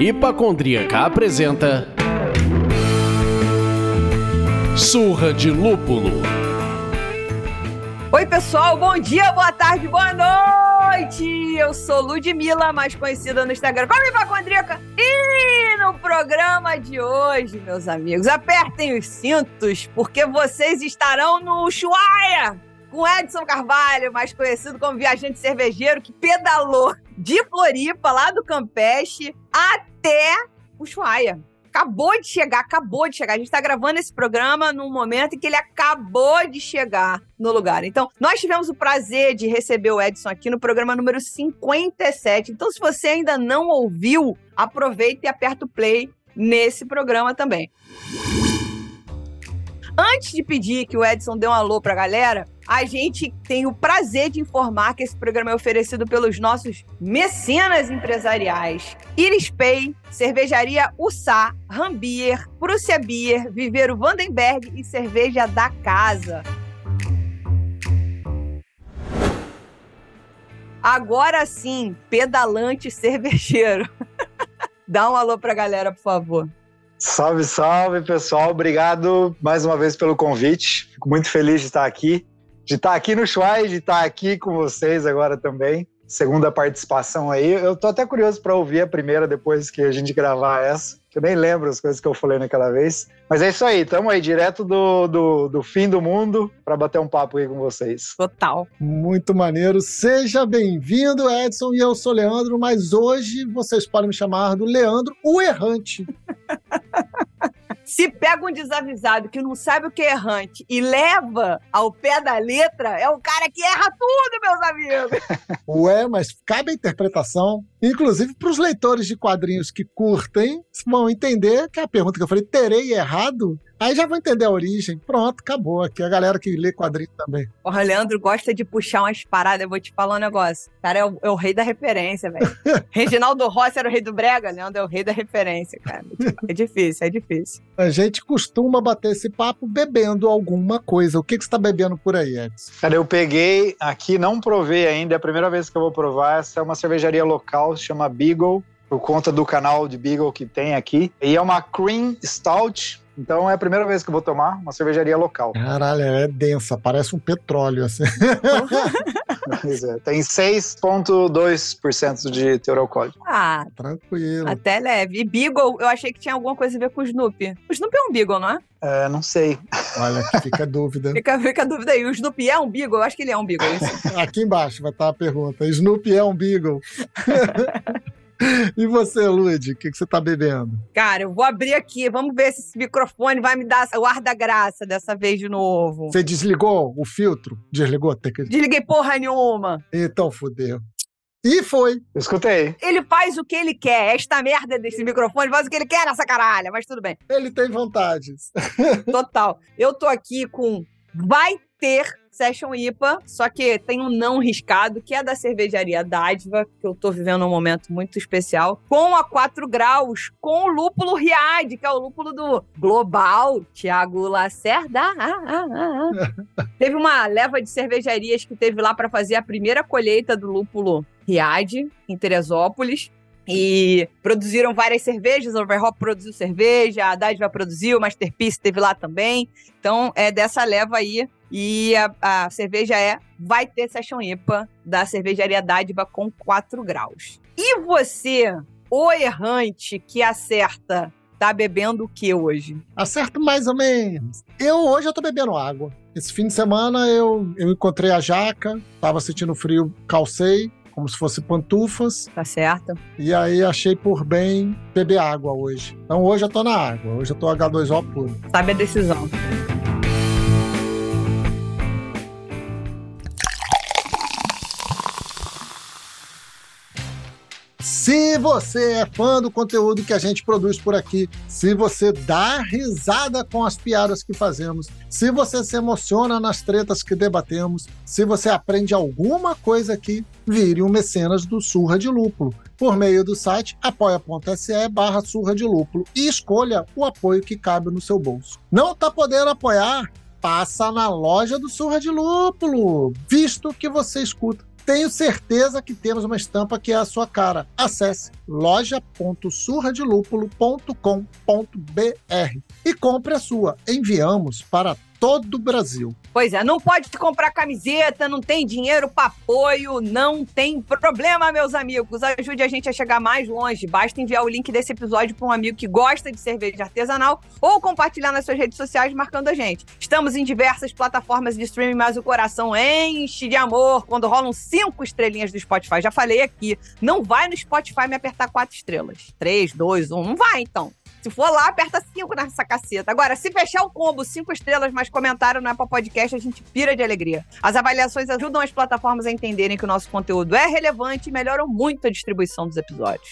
Hipacondríaca apresenta Surra de Lúpulo. Oi, pessoal, bom dia, boa tarde, boa noite! Eu sou Ludmilla, mais conhecida no Instagram como Hipacondríaca. E no programa de hoje, meus amigos, apertem os cintos, porque vocês estarão no Ushuaia com Edson Carvalho, mais conhecido como viajante cervejeiro, que pedalou de Floripa, lá do Campeche, até Ushuaia. Acabou de chegar, acabou de chegar. A gente está gravando esse programa num momento em que ele acabou de chegar no lugar. Então, nós tivemos o prazer de receber o Edson aqui no programa número 57. Então, se você ainda não ouviu, aproveita e aperta o play nesse programa também. Antes de pedir que o Edson dê um alô pra galera, a gente tem o prazer de informar que esse programa é oferecido pelos nossos mecenas empresariais. Iris Pay, Cervejaria Ussá, Rambier, Prússia Beer, Viveiro Vandenberg e Cerveja da Casa. Agora sim, pedalante cervejeiro. Dá um alô pra galera, por favor. Salve, salve, pessoal. Obrigado mais uma vez pelo convite. Fico muito feliz de estar aqui, de estar aqui no Shuai, de estar aqui com vocês agora também. Segunda participação aí. Eu tô até curioso para ouvir a primeira depois que a gente gravar essa que eu nem lembro as coisas que eu falei naquela vez. Mas é isso aí, estamos aí, direto do, do, do fim do mundo, para bater um papo aí com vocês. Total. Muito maneiro. Seja bem-vindo, Edson, e eu sou Leandro, mas hoje vocês podem me chamar do Leandro, o Errante. Se pega um desavisado que não sabe o que é errante e leva ao pé da letra, é o cara que erra tudo, meus amigos. Ué, mas cabe a interpretação. Inclusive para os leitores de quadrinhos que curtem, vão entender que a pergunta que eu falei, terei errado? Aí já vou entender a origem. Pronto, acabou. Aqui a galera que lê quadrinho também. O Leandro gosta de puxar umas paradas. Eu vou te falar um negócio. O cara é o, é o rei da referência, velho. Reginaldo Rossi era o rei do brega. Leandro é o rei da referência, cara. É difícil, é difícil. A gente costuma bater esse papo bebendo alguma coisa. O que, que você tá bebendo por aí, Edson? Cara, eu peguei aqui, não provei ainda. É a primeira vez que eu vou provar. Essa é uma cervejaria local, se chama Beagle por conta do canal de Beagle que tem aqui. E é uma Cream Stout então é a primeira vez que eu vou tomar uma cervejaria local. Caralho, é densa, parece um petróleo assim. é, tem 6,2% de teor alcoólico. Ah, tranquilo. Até leve. E Beagle, eu achei que tinha alguma coisa a ver com o Snoopy. O Snoopy é um Beagle, não é? É, não sei. Olha, fica a dúvida. fica, fica a dúvida aí. O Snoopy é um Beagle? Eu acho que ele é um Beagle. Aqui embaixo vai estar a pergunta. Snoopy é um Beagle? E você, Lud, o que, que você tá bebendo? Cara, eu vou abrir aqui. Vamos ver se esse microfone vai me dar o ar da graça dessa vez de novo. Você desligou o filtro? Desligou? Desliguei porra nenhuma. Então fudeu. E foi. Escutei. Ele faz o que ele quer. Esta merda desse microfone faz o que ele quer nessa caralha, mas tudo bem. Ele tem vantagens. Total. Eu tô aqui com Vai ter Session IPA, só que tem um não riscado, que é da cervejaria Dádiva, que eu tô vivendo um momento muito especial, com a 4 graus, com o lúpulo Riad, que é o lúpulo do Global, Thiago Lacerda. Ah, ah, ah, teve uma leva de cervejarias que teve lá para fazer a primeira colheita do lúpulo Riad, em Teresópolis. E produziram várias cervejas, a Overhop produziu cerveja, a Dádiva produziu, o Masterpiece teve lá também. Então, é dessa leva aí e a, a cerveja é Vai Ter Session IPA, da cervejaria Dádiva com 4 graus. E você, o errante que acerta, tá bebendo o que hoje? Acerto mais ou menos. Eu hoje eu tô bebendo água. Esse fim de semana eu, eu encontrei a jaca, tava sentindo frio, calcei, como se fosse pantufas. Tá certo. E aí achei por bem beber água hoje. Então hoje eu tô na água, hoje eu tô H2O puro. Sabe a decisão. Se você é fã do conteúdo que a gente produz por aqui, se você dá risada com as piadas que fazemos, se você se emociona nas tretas que debatemos, se você aprende alguma coisa aqui, vire um mecenas do Surra de Lúpulo por meio do site apoia.se barra surra de lúpulo e escolha o apoio que cabe no seu bolso. Não está podendo apoiar? passa na loja do Surra de Lúpulo, visto que você escuta. Tenho certeza que temos uma estampa que é a sua cara. Acesse loja.surradelupulo.com.br e compre a sua. Enviamos para todo o Brasil. Pois é, não pode comprar camiseta, não tem dinheiro para apoio, não tem problema, meus amigos. Ajude a gente a chegar mais longe. Basta enviar o link desse episódio para um amigo que gosta de cerveja artesanal ou compartilhar nas suas redes sociais marcando a gente. Estamos em diversas plataformas de streaming, mas o coração enche de amor quando rolam cinco estrelinhas do Spotify. Já falei aqui, não vai no Spotify me apertar quatro estrelas. Três, dois, um, não vai então. Se for lá, aperta cinco nessa caceta. Agora, se fechar o combo, cinco estrelas, mais comentário no Apple Podcast, a gente pira de alegria. As avaliações ajudam as plataformas a entenderem que o nosso conteúdo é relevante e melhoram muito a distribuição dos episódios.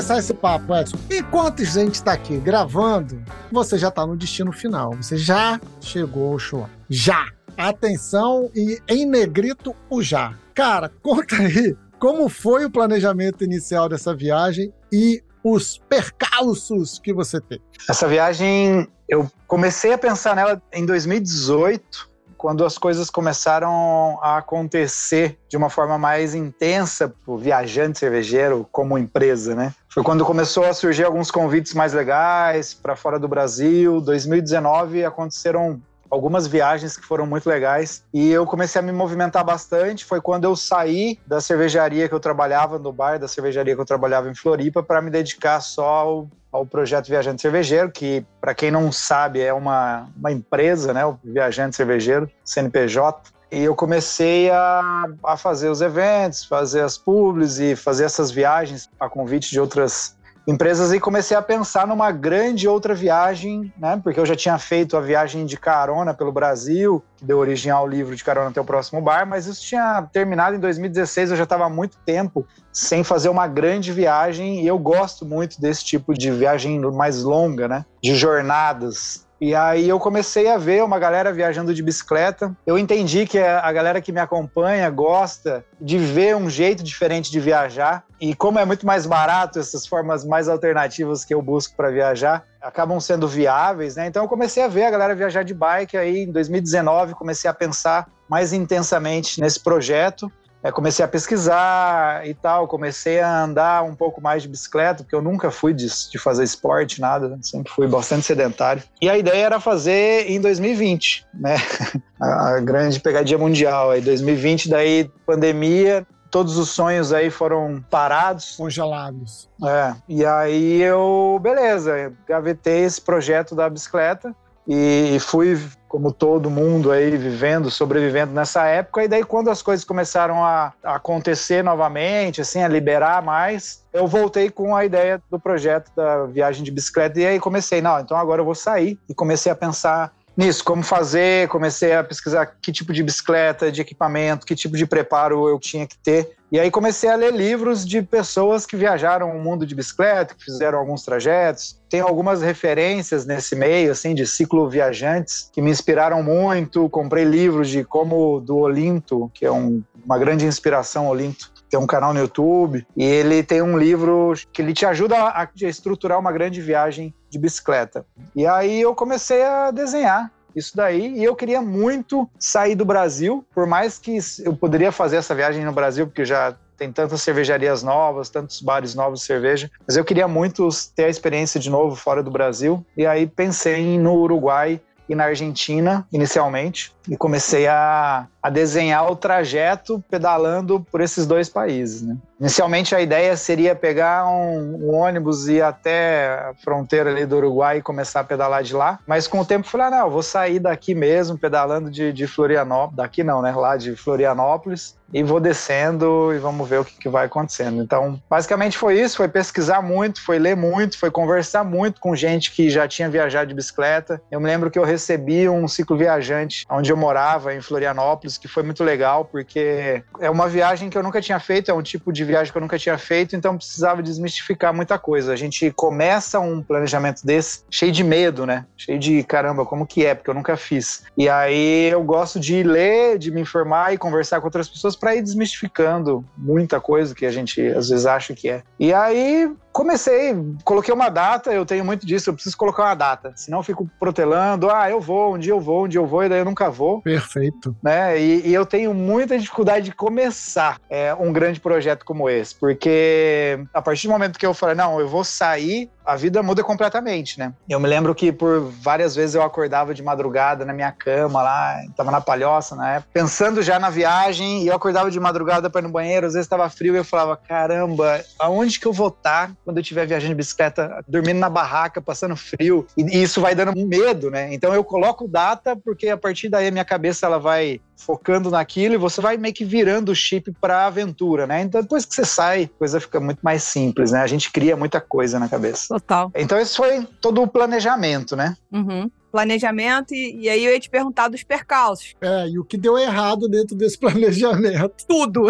Começar esse papo, Edson. Enquanto a gente está aqui gravando, você já está no destino final. Você já chegou ao show. Já! Atenção e em negrito o já. Cara, conta aí como foi o planejamento inicial dessa viagem e os percalços que você teve. Essa viagem, eu comecei a pensar nela em 2018, quando as coisas começaram a acontecer de uma forma mais intensa para o viajante cervejeiro como empresa, né? Foi quando começou a surgir alguns convites mais legais para fora do Brasil. 2019 aconteceram algumas viagens que foram muito legais e eu comecei a me movimentar bastante. Foi quando eu saí da cervejaria que eu trabalhava, no bar da cervejaria que eu trabalhava em Floripa, para me dedicar só ao, ao projeto Viajante Cervejeiro, que, para quem não sabe, é uma, uma empresa, né? O Viajante Cervejeiro, CNPJ. E eu comecei a, a fazer os eventos, fazer as publis e fazer essas viagens a convite de outras empresas e comecei a pensar numa grande outra viagem, né? Porque eu já tinha feito a viagem de carona pelo Brasil, que deu origem ao livro de carona até o próximo bar, mas isso tinha terminado em 2016, eu já estava há muito tempo sem fazer uma grande viagem e eu gosto muito desse tipo de viagem mais longa, né? De jornadas. E aí eu comecei a ver uma galera viajando de bicicleta. Eu entendi que a galera que me acompanha gosta de ver um jeito diferente de viajar. E como é muito mais barato essas formas mais alternativas que eu busco para viajar, acabam sendo viáveis, né? Então eu comecei a ver a galera viajar de bike aí em 2019, comecei a pensar mais intensamente nesse projeto é, comecei a pesquisar e tal, comecei a andar um pouco mais de bicicleta, porque eu nunca fui de, de fazer esporte, nada, né? sempre fui bastante sedentário. E a ideia era fazer em 2020, né? A, a grande pegadinha mundial. Aí 2020, daí pandemia, todos os sonhos aí foram parados. Congelados. É. E aí eu, beleza, gavetei esse projeto da bicicleta e fui como todo mundo aí vivendo, sobrevivendo nessa época. E daí quando as coisas começaram a, acontecer novamente, assim, a liberar mais, eu voltei com a ideia do projeto da viagem de bicicleta e aí comecei, não, então agora eu vou sair e comecei a pensar nisso, como fazer, comecei a pesquisar que tipo de bicicleta, de equipamento, que tipo de preparo eu tinha que ter. E aí comecei a ler livros de pessoas que viajaram o mundo de bicicleta, que fizeram alguns trajetos. Tem algumas referências nesse meio, assim, de ciclo viajantes, que me inspiraram muito. Comprei livros de como do Olinto, que é um, uma grande inspiração, Olinto. Tem um canal no YouTube e ele tem um livro que ele te ajuda a, a estruturar uma grande viagem de bicicleta. E aí eu comecei a desenhar isso daí. E eu queria muito sair do Brasil, por mais que eu poderia fazer essa viagem no Brasil, porque já tem tantas cervejarias novas, tantos bares novos de cerveja, mas eu queria muito ter a experiência de novo fora do Brasil. E aí pensei no Uruguai e na Argentina, inicialmente, e comecei a, a desenhar o trajeto pedalando por esses dois países. Né? Inicialmente a ideia seria pegar um, um, ônibus e ir até a fronteira ali do Uruguai e começar a pedalar de lá, mas com o tempo falei, ah, não, vou sair daqui mesmo, pedalando de, de Florianópolis, daqui não, né, lá de Florianópolis, e vou descendo e vamos ver o que, que, vai acontecendo. Então, basicamente foi isso, foi pesquisar muito, foi ler muito, foi conversar muito com gente que já tinha viajado de bicicleta. Eu me lembro que eu recebi um ciclo viajante onde eu morava, em Florianópolis, Florianópolis, que foi muito legal, porque é uma viagem que eu nunca tinha feito, é um tipo de viagem que eu nunca tinha feito, então precisava desmistificar muita coisa. A gente começa um planejamento desse cheio de medo, né? Cheio de caramba, como que é? Porque eu nunca fiz. E aí eu gosto de ler, de me informar e conversar com outras pessoas para ir desmistificando muita coisa que a gente às vezes acha que é. E aí comecei, coloquei uma data, eu tenho muito disso, eu preciso colocar uma data, senão eu fico protelando, ah, eu vou, um dia eu vou, um dia eu vou, e daí eu nunca vou. Perfeito. Né? E, e eu tenho muita dificuldade de começar é, um grande projeto como esse, porque a partir do momento que eu falei, não, eu vou sair, a vida muda completamente, né? Eu me lembro que por várias vezes eu acordava de madrugada na minha cama lá, tava na palhoça na época, pensando já na viagem, e eu acordava de madrugada para ir no banheiro, às vezes estava frio e eu falava, caramba, aonde que eu vou estar tá quando eu estiver viajando de bicicleta, dormindo na barraca, passando frio? E, e isso vai dando medo, né? Então eu coloco data porque a partir daí a minha cabeça ela vai focando naquilo e você vai meio que virando o chip para aventura, né? Então depois que você sai, a coisa fica muito mais simples, né? A gente cria muita coisa na cabeça. Total. Então esse foi todo o planejamento, né? Uhum. Planejamento, e, e, aí eu ia te perguntar dos percalços. É, e o que deu errado dentro desse planejamento? Tudo!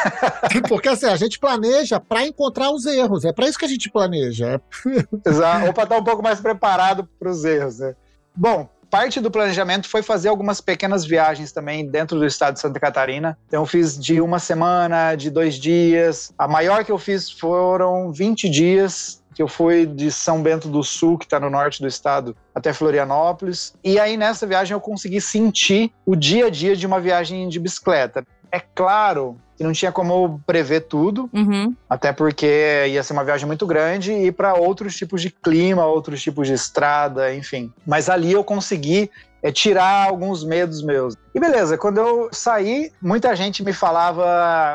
Porque assim, a gente planeja para encontrar os erros, é para isso que a gente planeja. Exato, ou para estar um pouco mais preparado para os erros, né? Bom, parte do planejamento foi fazer algumas pequenas viagens também dentro do estado de Santa Catarina. Então, eu fiz de uma semana, de dois dias. A maior que eu fiz foram 20 dias que eu fui de São Bento do Sul, que está no norte do estado, até Florianópolis. E aí nessa viagem eu consegui sentir o dia a dia de uma viagem de bicicleta. É claro que não tinha como prever tudo, uhum. até porque ia ser uma viagem muito grande e para outros tipos de clima, outros tipos de estrada, enfim. Mas ali eu consegui é tirar alguns medos meus. E beleza, quando eu saí, muita gente me falava,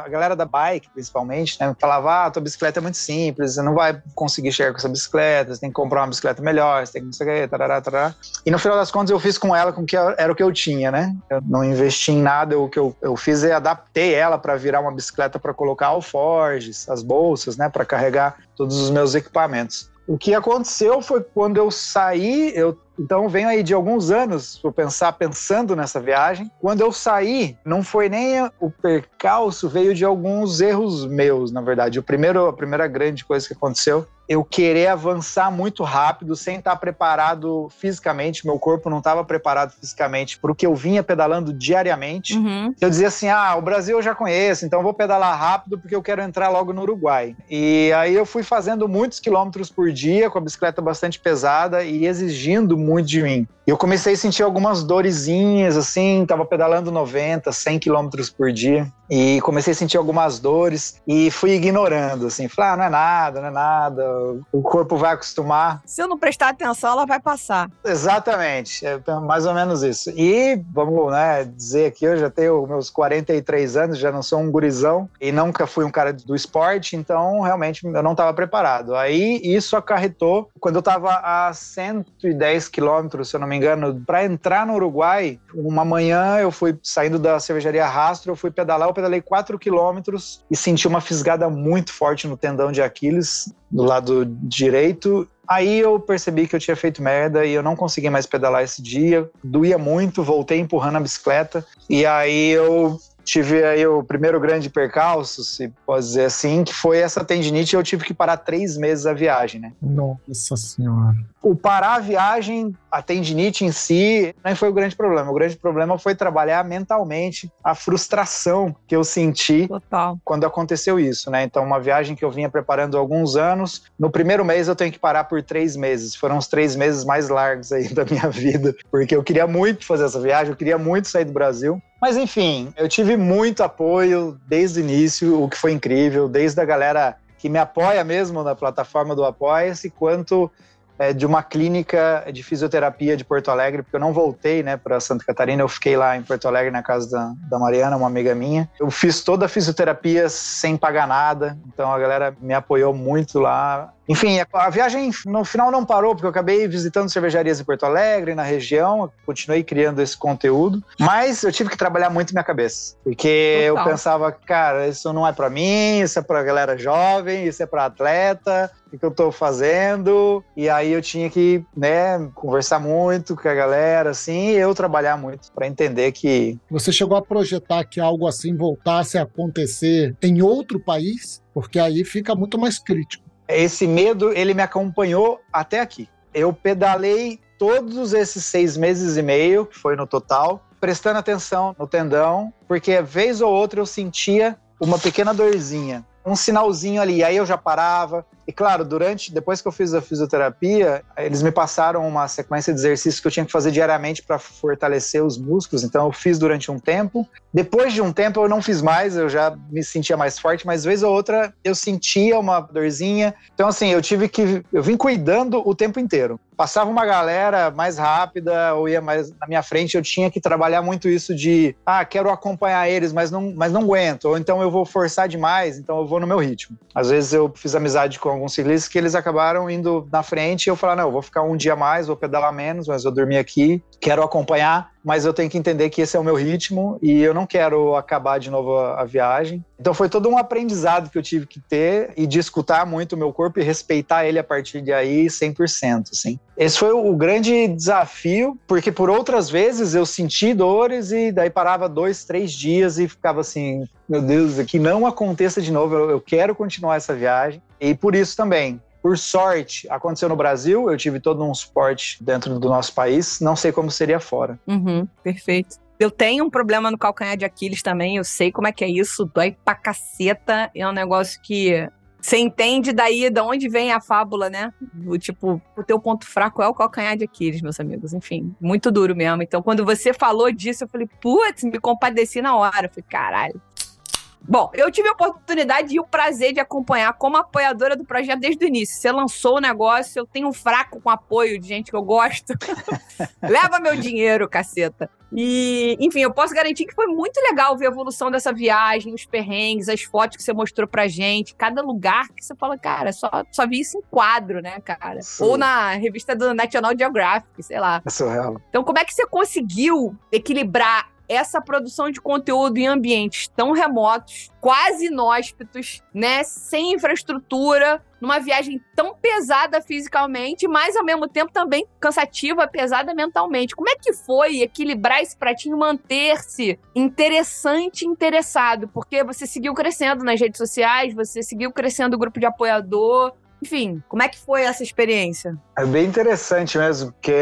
a galera da bike principalmente, né, me falava: ah, tua bicicleta é muito simples, você não vai conseguir chegar com essa bicicleta, você tem que comprar uma bicicleta melhor, você tem que não sei o que, tarará, tarará. E no final das contas eu fiz com ela com que era o que eu tinha, né? Eu não investi em nada, o que eu, eu fiz é adaptei ela para virar uma bicicleta para colocar alforjes, as bolsas, né, para carregar todos os meus equipamentos. O que aconteceu foi quando eu saí, eu então venho aí de alguns anos, vou pensar pensando nessa viagem. Quando eu saí, não foi nem o percalço, veio de alguns erros meus, na verdade. O primeiro, a primeira grande coisa que aconteceu eu querer avançar muito rápido sem estar preparado fisicamente, meu corpo não estava preparado fisicamente para o que eu vinha pedalando diariamente. Uhum. Eu dizia assim: ah, o Brasil eu já conheço, então vou pedalar rápido porque eu quero entrar logo no Uruguai. E aí eu fui fazendo muitos quilômetros por dia com a bicicleta bastante pesada e exigindo muito de mim. E eu comecei a sentir algumas dorezinhas, assim, tava pedalando 90, 100 quilômetros por dia. E comecei a sentir algumas dores e fui ignorando, assim. Falei, ah, não é nada, não é nada, o corpo vai acostumar. Se eu não prestar atenção, ela vai passar. Exatamente, é mais ou menos isso. E, vamos né, dizer aqui, eu já tenho meus 43 anos, já não sou um gurizão e nunca fui um cara do esporte, então realmente eu não estava preparado. Aí isso acarretou, quando eu estava a 110 quilômetros, se eu não me engano, para entrar no Uruguai, uma manhã eu fui saindo da cervejaria Rastro, eu fui pedalar, eu pedalei 4 quilômetros e senti uma fisgada muito forte no tendão de Aquiles, do lado direito, Aí eu percebi que eu tinha feito merda e eu não consegui mais pedalar esse dia. Doía muito, voltei empurrando a bicicleta. E aí eu tive aí o primeiro grande percalço, se pode dizer assim, que foi essa tendinite e eu tive que parar três meses a viagem, né? Nossa Senhora. O parar a viagem, a tendinite em si, não foi o grande problema. O grande problema foi trabalhar mentalmente a frustração que eu senti Total. quando aconteceu isso, né? Então, uma viagem que eu vinha preparando há alguns anos, no primeiro mês eu tenho que parar por três meses. Foram os três meses mais largos aí da minha vida, porque eu queria muito fazer essa viagem, eu queria muito sair do Brasil. Mas enfim, eu tive muito apoio desde o início, o que foi incrível, desde a galera que me apoia mesmo na plataforma do Apoia-se, quanto é, de uma clínica de fisioterapia de Porto Alegre, porque eu não voltei né, para Santa Catarina, eu fiquei lá em Porto Alegre na casa da, da Mariana, uma amiga minha. Eu fiz toda a fisioterapia sem pagar nada, então a galera me apoiou muito lá Enfim, a, viagem no final não parou, porque eu acabei visitando cervejarias em Porto Alegre, na região, continuei criando esse conteúdo, mas eu tive que trabalhar muito minha cabeça, porque Total. eu pensava, cara, isso não é pra mim, isso é pra galera jovem, isso é pra atleta, o que eu tô fazendo? E aí eu tinha que, né, conversar muito com a galera, assim, e eu trabalhar muito pra entender que Você chegou a projetar que algo assim voltasse a acontecer em outro país? Porque aí fica muito mais crítico. Esse medo, ele me acompanhou até aqui. Eu pedalei todos esses seis meses e meio, que foi no total, prestando atenção no tendão, porque vez ou outra eu sentia uma pequena dorzinha, um sinalzinho ali, aí eu já parava. E claro, durante, depois que eu fiz a fisioterapia, eles me passaram uma sequência de exercícios que eu tinha que fazer diariamente para fortalecer os músculos, então eu fiz durante um tempo. Depois de um tempo eu não fiz mais, eu já me sentia mais forte, mas vez ou outra eu sentia uma dorzinha. Então assim, eu tive que eu vim cuidando o tempo inteiro. Passava uma galera mais rápida ou ia mais na minha frente, eu tinha que trabalhar muito isso de, ah, quero acompanhar eles, mas não, mas não aguento, ou então eu vou forçar demais, então eu vou no meu ritmo. Às vezes eu fiz amizade com alguns ciclistas que eles acabaram indo na frente e eu falava, não, eu vou ficar um dia mais, vou pedalar menos, mas eu dormir aqui, quero acompanhar, mas eu tenho que entender que esse é o meu ritmo e eu não quero acabar de novo a, a viagem. Então foi todo um aprendizado que eu tive que ter e de escutar muito o meu corpo e respeitar ele a partir de aí 100%, assim. Esse foi o grande desafio, porque por outras vezes eu senti dores e daí parava dois, três dias e ficava assim, meu Deus, que não aconteça de novo, eu, quero continuar essa viagem. E por isso também, por sorte, aconteceu no Brasil, eu tive todo um suporte dentro do nosso país, não sei como seria fora. Uhum, perfeito. Eu tenho um problema no calcanhar de Aquiles também, eu sei como é que é isso, dói pra caceta, é um negócio que você entende daí de onde vem a fábula, né? Do tipo, o teu ponto fraco é o calcanhar de Aquiles, meus amigos. Enfim, muito duro mesmo. Então, quando você falou disso, eu falei, putz, me compadeci na hora. Eu falei, caralho. Bom, eu tive a oportunidade e o prazer de acompanhar como apoiadora do projeto desde o início. Você lançou o negócio, eu tenho um fraco com apoio de gente que eu gosto. Leva meu dinheiro, caceta. E, enfim, eu posso garantir que foi muito legal ver a evolução dessa viagem, os perrengues, as fotos que você mostrou pra gente, cada lugar que você fala, cara, só, só vi isso em quadro, né, cara? Sim. Ou na revista do National Geographic, sei lá. É surreal. Então, como é que você conseguiu equilibrar essa produção de conteúdo em ambientes tão remotos, quase inóspitos, né, sem infraestrutura, numa viagem tão pesada fisicamente, mas ao mesmo tempo também cansativa, pesada mentalmente. Como é que foi equilibrar esse pratinho, manter-se interessante interessado? Porque você seguiu crescendo nas redes sociais, você seguiu crescendo o grupo de apoiador. Enfim, como é que foi essa experiência? É bem interessante mesmo, porque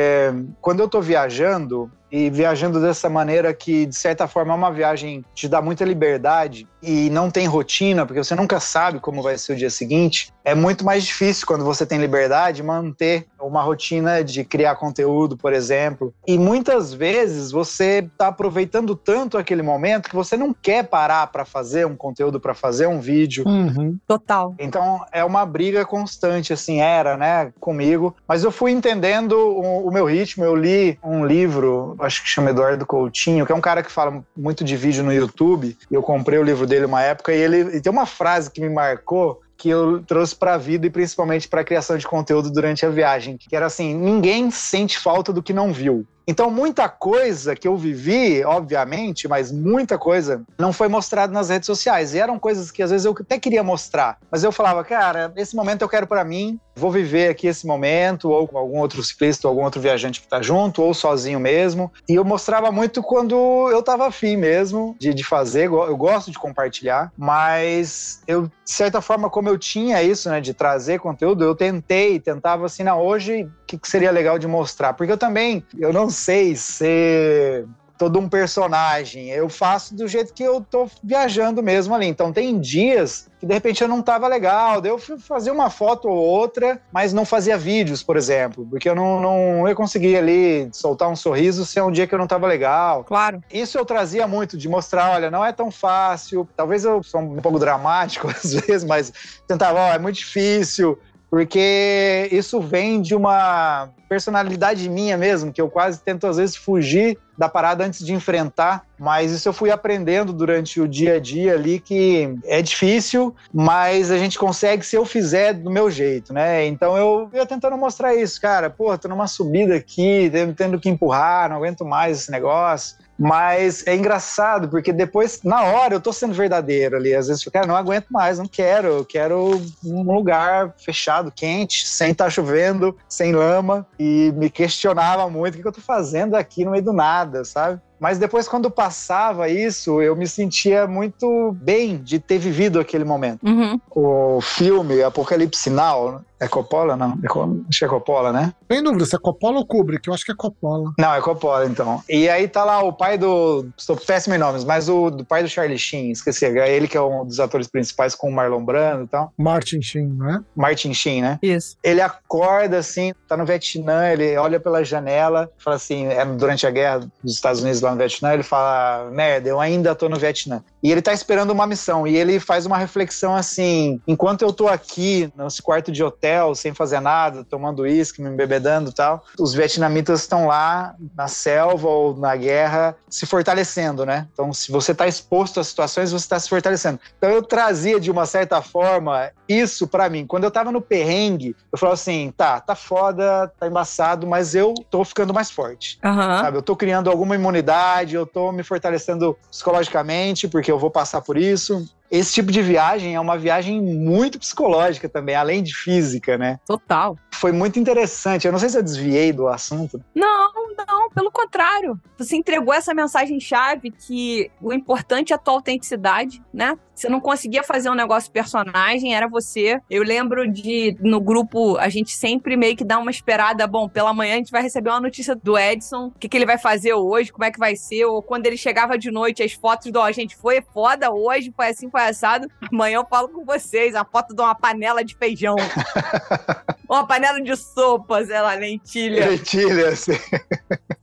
quando eu tô viajando, e viajando dessa maneira que, de certa forma, é uma viagem que te dá muita liberdade e não tem rotina, porque você nunca sabe como vai ser o dia seguinte, é muito mais difícil quando você tem liberdade manter uma rotina de criar conteúdo, por exemplo. E muitas vezes você está aproveitando tanto aquele momento que você não quer parar para fazer um conteúdo, para fazer um vídeo. Uhum. Total. Então é uma briga constante, assim, era, né, comigo. Mas eu fui entendendo o, o meu ritmo. Eu li um livro, acho que chama Eduardo Coutinho, que é um cara que fala muito de vídeo no YouTube. Eu comprei o livro dele uma época e ele tem uma frase que me marcou que eu trouxe para a vida e principalmente para a criação de conteúdo durante a viagem, que era assim: ninguém sente falta do que não viu. Então, muita coisa que eu vivi, obviamente, mas muita coisa não foi mostrada nas redes sociais. E eram coisas que às vezes eu até queria mostrar. Mas eu falava, cara, esse momento eu quero para mim, vou viver aqui esse momento, ou com algum outro ciclista, ou algum outro viajante que tá junto, ou sozinho mesmo. E eu mostrava muito quando eu tava afim mesmo de, de fazer. Eu gosto de compartilhar, mas eu, de certa forma, como eu tinha isso, né, de trazer conteúdo, eu tentei, tentava assim, não, hoje, o que, que seria legal de mostrar? Porque eu também, eu não sei ser todo um personagem. Eu faço do jeito que eu tô viajando mesmo ali. Então tem dias que de repente eu não tava legal, daí eu fui fazer uma foto ou outra, mas não fazia vídeos, por exemplo, porque eu não, não eu conseguia ali soltar um sorriso se é um dia que eu não tava legal. Claro. Isso eu trazia muito, de mostrar, olha, não é tão fácil. Talvez eu sou um pouco dramático às vezes, mas tentava, ó, é muito difícil porque isso vem de uma personalidade minha mesmo, que eu quase tento às vezes fugir da parada antes de enfrentar, mas isso eu fui aprendendo durante o dia a dia ali que é difícil, mas a gente consegue se eu fizer do meu jeito, né? Então eu ia tentando mostrar isso, cara, pô, tô numa subida aqui, tendo que empurrar, não aguento mais esse negócio. Mas é engraçado, porque depois, na hora, eu tô sendo verdadeiro ali. Às vezes eu cara, não aguento mais, não quero. Eu quero um lugar fechado, quente, sem estar tá chovendo, sem lama. E me questionava muito o que eu tô fazendo aqui no meio do nada, sabe? Mas depois, quando passava isso, eu me sentia muito bem de ter vivido aquele momento. Uhum. O filme Apocalipse Now, é Coppola? Não, é, acho que é Coppola, né? Tem dúvida se é Coppola ou Kubrick, eu acho que é Coppola. Não, é Coppola, então. E aí tá lá o pai do... Estou péssimo em nomes, mas o do pai do Charlie Sheen, esqueci. É ele que é um dos atores principais com o Marlon Brando e tal. Martin Sheen, né? Martin Sheen, né? Isso. Ele acorda assim, tá no Vietnã, ele olha pela janela, fala assim, é durante a guerra dos Estados Unidos lá no Vietnã, ele fala: merda, eu ainda tô no Vietnã. E ele tá esperando uma missão. E ele faz uma reflexão assim: enquanto eu tô aqui, nesse quarto de hotel, sem fazer nada, tomando uísque, me embebedando e tal, os vietnamitas estão lá na selva ou na guerra se fortalecendo, né? Então, se você tá exposto a situações, você tá se fortalecendo. Então, eu trazia de uma certa forma isso para mim. Quando eu tava no perrengue, eu falava assim: tá, tá foda, tá embaçado, mas eu tô ficando mais forte. Uhum. Sabe? Eu tô criando alguma imunidade, eu tô me fortalecendo psicologicamente, porque eu vou passar por isso. Esse tipo de viagem é uma viagem muito psicológica também, além de física, né? Total. Foi muito interessante. Eu não sei se eu desviei do assunto. Não, não, pelo contrário. Você entregou essa mensagem-chave que o importante é a tua autenticidade, né? Você não conseguia fazer um negócio personagem, era você. Eu lembro de, no grupo, a gente sempre meio que dá uma esperada. Bom, pela manhã a gente vai receber uma notícia do Edson, o que, que ele vai fazer hoje, como é que vai ser. Ou quando ele chegava de noite, as fotos do, a gente foi foda hoje, foi assim, foi assado. Amanhã eu falo com vocês, a foto de uma panela de feijão. uma panela de sopa, sei lá, lentilha. Lentilha, sim.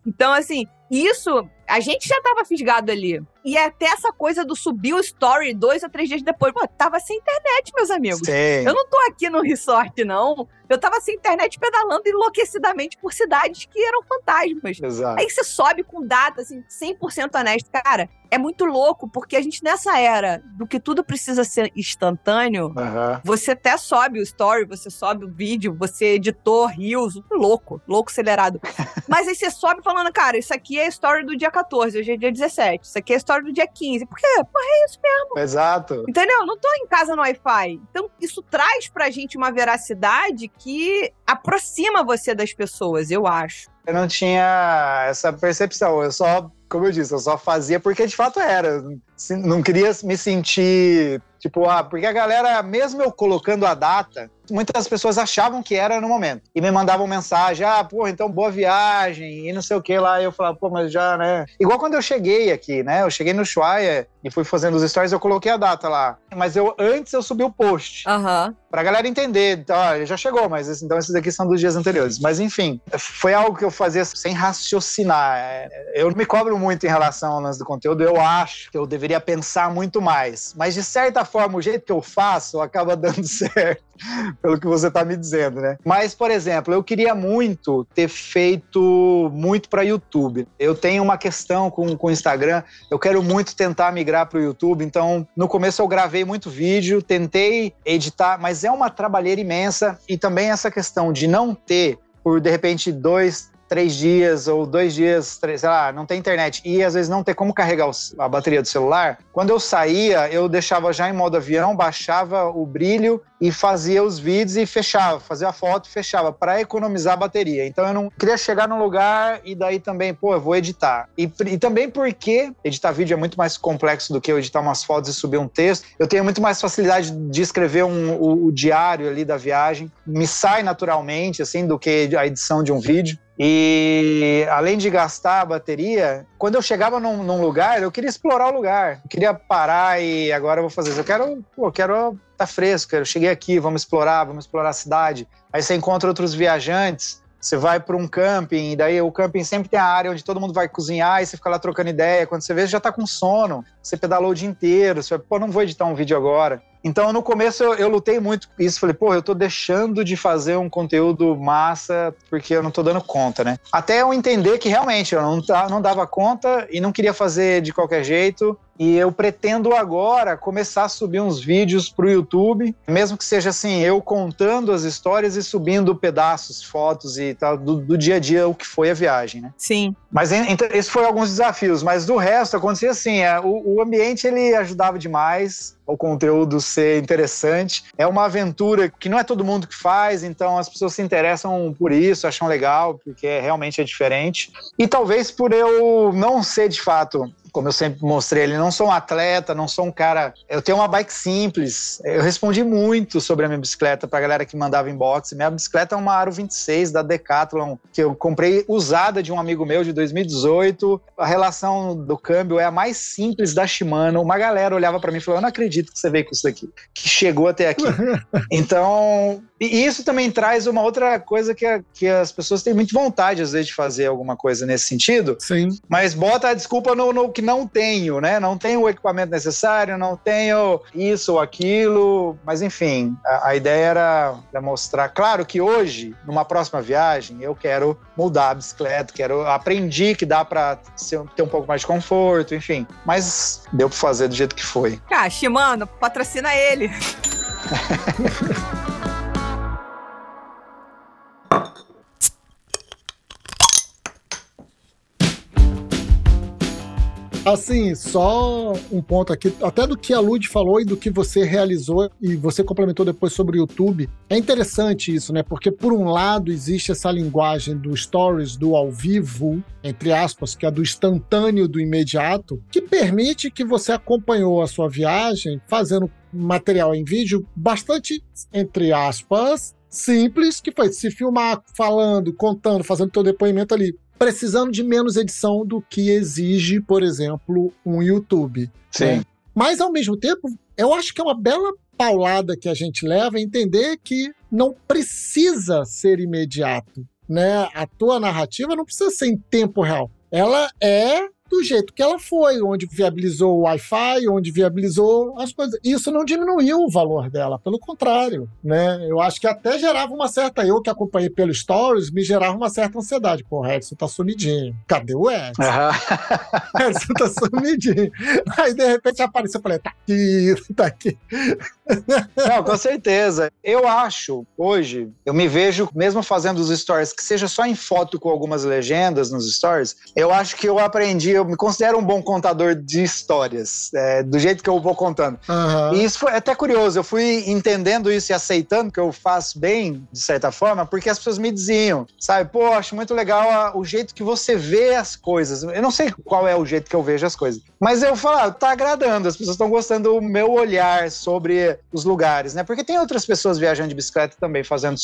Então, assim, isso a gente já tava fisgado ali. E é até essa coisa do subir o story dois a três dias depois. Pô, tava sem internet, meus amigos. Sim. Eu não tô aqui no resort, não. Eu tava sem internet pedalando enlouquecidamente por cidades que eram fantasmas. Exato. Aí você sobe com data, assim, 100% honesto. Cara, é muito louco, porque a gente nessa era do que tudo precisa ser instantâneo, Uhum. você até sobe o story, você sobe o vídeo, você editou rios, louco, louco acelerado. Mas aí você sobe falando, cara, isso aqui é a story do dia 14, hoje é dia 17, isso aqui é a história do dia 15. Por quê? Porra, é isso mesmo. Exato. Entendeu? Não tô em casa no Wi-Fi. Então, isso traz pra gente uma veracidade que aproxima você das pessoas, eu acho. Eu não tinha essa percepção. Eu só, como eu disse, eu só fazia porque de fato era. Não queria me sentir, tipo, ah, porque a galera, mesmo eu colocando a data, muitas pessoas achavam que era no momento. E me mandavam mensagem, ah, pô, então boa viagem, e não sei o que lá. E eu falava, pô, mas já, né? Igual quando eu cheguei aqui, né? Eu cheguei no Ushuaia e fui fazendo os stories, eu coloquei a data lá. Mas eu antes eu subi o post. Aham. Pra galera entender, então, ó, ele já chegou, mas então esses aqui são dos dias anteriores. Mas enfim, foi algo que eu fazia sem raciocinar. É, Eu me cobro muito em relação ao lance do conteúdo, eu acho que eu deveria pensar muito mais. Mas de certa forma, o jeito que eu faço acaba dando certo, pelo que você tá me dizendo, né? Mas, por exemplo, eu queria muito ter feito muito para YouTube. Eu tenho uma questão com o Instagram, eu quero muito tentar migrar para o YouTube, então no começo eu gravei muito vídeo, tentei editar, mas é uma trabalheira imensa e também essa questão de não ter, por de repente, dois, três dias ou dois dias, três, sei lá, não tem internet e às vezes não ter como carregar a bateria do celular. Quando eu saía, eu deixava já em modo avião, baixava o brilho e fazia os vídeos e fechava, fazia a foto e fechava para economizar a bateria. Então eu não queria chegar num lugar e daí também, pô, eu vou editar. E, e também porque editar vídeo é muito mais complexo do que eu editar umas fotos e subir um texto. Eu tenho muito mais facilidade de escrever um, o, o diário ali da viagem. Me sai naturalmente, assim, do que a edição de um vídeo. E além de gastar a bateria, quando eu chegava num, num lugar, eu queria explorar o lugar. Eu queria parar e agora eu vou fazer isso. Eu quero, eu quero tá. Eu cheguei aqui, vamos explorar, vamos explorar a cidade. Aí você encontra outros viajantes. Você vai para um camping, e daí o camping sempre tem a área onde todo mundo vai cozinhar, e você fica lá trocando ideia. Quando você vê, você já tá com sono. Você pedalou o dia inteiro. Você vai, pô, não vou editar um vídeo agora. Então, no começo, eu, eu lutei muito com isso. Falei, pô, eu tô deixando de fazer um conteúdo massa porque eu não tô dando conta, né? Até eu entender que realmente eu não, não dava conta e não queria fazer de qualquer jeito. E eu pretendo agora começar a subir uns vídeos para o YouTube, mesmo que seja assim, eu contando as histórias e subindo pedaços, fotos e tal, do, do dia a dia, o que foi a viagem, né? Sim. Mas então, esse foi alguns desafios, mas do resto acontecia assim, é, o, o ambiente ele ajudava demais, o conteúdo ser interessante. É uma aventura que não é todo mundo que faz, então as pessoas se interessam por isso, acham legal, porque realmente é diferente. E talvez por eu não ser de fato como eu sempre mostrei, ele não sou um atleta, não sou um cara. Eu tenho uma bike simples. Eu respondi muito sobre a minha bicicleta pra galera que mandava inbox. Minha bicicleta é uma Aro 26 da Decathlon, que eu comprei usada de um amigo meu de 2018. A relação do câmbio é a mais simples da Shimano. Uma galera olhava para mim e falou: Eu não acredito que você veio com isso daqui, que chegou até aqui. então, e isso também traz uma outra coisa que, a, que as pessoas têm muito vontade, às vezes, de fazer alguma coisa nesse sentido. Sim. Mas bota a desculpa no, no que não tenho, né? Não tenho o equipamento necessário, não tenho isso ou aquilo. Mas, enfim, a, a ideia era, era mostrar. Claro que hoje, numa próxima viagem, eu quero mudar a bicicleta, quero. Aprendi que dá para ter um pouco mais de conforto, enfim. Mas deu para fazer do jeito que foi. Cara, Shimano, patrocina ele. Assim, só um ponto aqui, até do que a Lud falou e do que você realizou e você complementou depois sobre o YouTube. É interessante isso, né? Porque por um lado existe essa linguagem do stories, do ao vivo, entre aspas, que é do instantâneo, do imediato, que permite que você acompanhou a sua viagem fazendo material em vídeo bastante, entre aspas, simples, que foi se filmar falando, contando, fazendo teu depoimento ali precisando de menos edição do que exige, por exemplo, um YouTube. Sim. Né? Mas, ao mesmo tempo, eu acho que é uma bela paulada que a gente leva a entender que não precisa ser imediato. Né? A tua narrativa não precisa ser em tempo real. Ela é do jeito que ela foi, onde viabilizou o Wi-Fi, onde viabilizou as coisas. Isso não diminuiu o valor dela, pelo contrário, né? Eu acho que até gerava uma certa. Eu que acompanhei pelo Stories, me gerava uma certa ansiedade. Pô, o Edson tá sumidinho. Cadê o Edson? Uhum. Edson tá sumidinho. Aí, de repente, apareceu. Eu falei, tá aqui, tá aqui. Não, com certeza. Eu acho, hoje, eu me vejo, mesmo fazendo os stories, que seja só em foto com algumas legendas nos stories, eu acho que eu aprendi eu me considero um bom contador de histórias, é, do jeito que eu vou contando. Uhum. E isso foi até curioso, eu fui entendendo isso e aceitando que eu faço bem, de certa forma, porque as pessoas me diziam, sabe, pô, acho muito legal a, o jeito que você vê as coisas. Eu não sei qual é o jeito que eu vejo as coisas, mas eu falo, ah, tá agradando, as pessoas estão gostando do meu olhar sobre os lugares, né? Porque tem outras pessoas viajando de bicicleta também, fazendo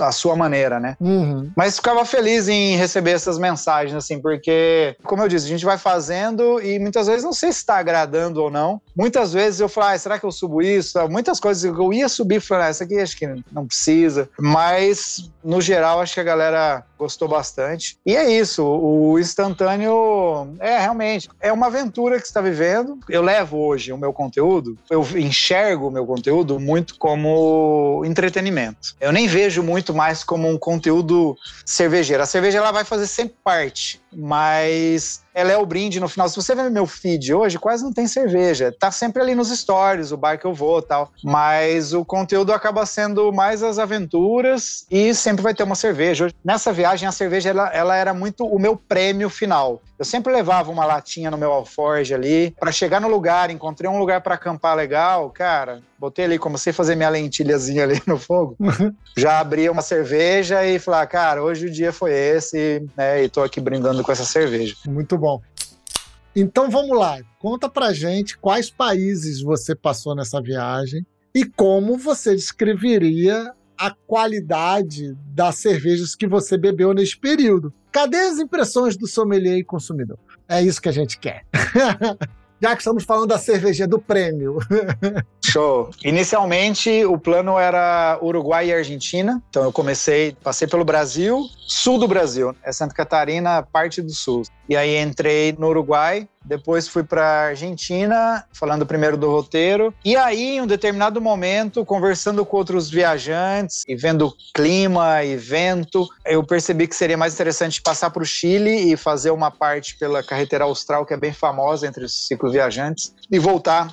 a sua maneira, né? Uhum. Mas ficava feliz em receber essas mensagens, assim, porque, como eu disse, a gente vai fazendo e muitas vezes não sei se está agradando ou não. Muitas vezes eu falo, ah, será que eu subo isso? Muitas coisas eu ia subir e falei, ah, essa aqui acho que não precisa. Mas, no geral, acho que a galera gostou bastante. E é isso, o instantâneo é realmente é uma aventura que está vivendo. Eu levo hoje o meu conteúdo, eu enxergo o meu conteúdo muito como entretenimento. Eu nem vejo muito mais como um conteúdo cervejeiro. A cerveja ela vai fazer sempre parte, mas ela é o brinde no final. Se você ver meu feed hoje, quase não tem cerveja. Tá sempre ali nos stories, o bar que eu vou tal. Mas o conteúdo acaba sendo mais as aventuras e sempre vai ter uma cerveja. Nessa viagem, a cerveja ela, ela era muito o meu prêmio final. Eu sempre levava uma latinha no meu alforge ali. para chegar no lugar, encontrei um lugar para acampar legal, cara. Botei ali, comecei a fazer minha lentilhazinha ali no fogo. Já abri uma cerveja e falei, ah, cara, hoje o dia foi esse, né? E tô aqui brindando com essa cerveja. Muito bom. Então vamos lá, conta pra gente quais países você passou nessa viagem e como você descreveria a qualidade das cervejas que você bebeu nesse período. Cadê as impressões do sommelier e consumidor? É isso que a gente quer. Já que estamos falando da cerveja do prêmio. Show. Inicialmente, o plano era Uruguai e Argentina. Então, eu comecei, passei pelo Brasil, sul do Brasil, é Santa Catarina, parte do sul. E aí entrei no Uruguai, depois fui para Argentina, falando primeiro do roteiro. E aí, em um determinado momento, conversando com outros viajantes e vendo clima e vento, eu percebi que seria mais interessante passar para o Chile e fazer uma parte pela carretera austral, que é bem famosa entre os cicloviajantes, e voltar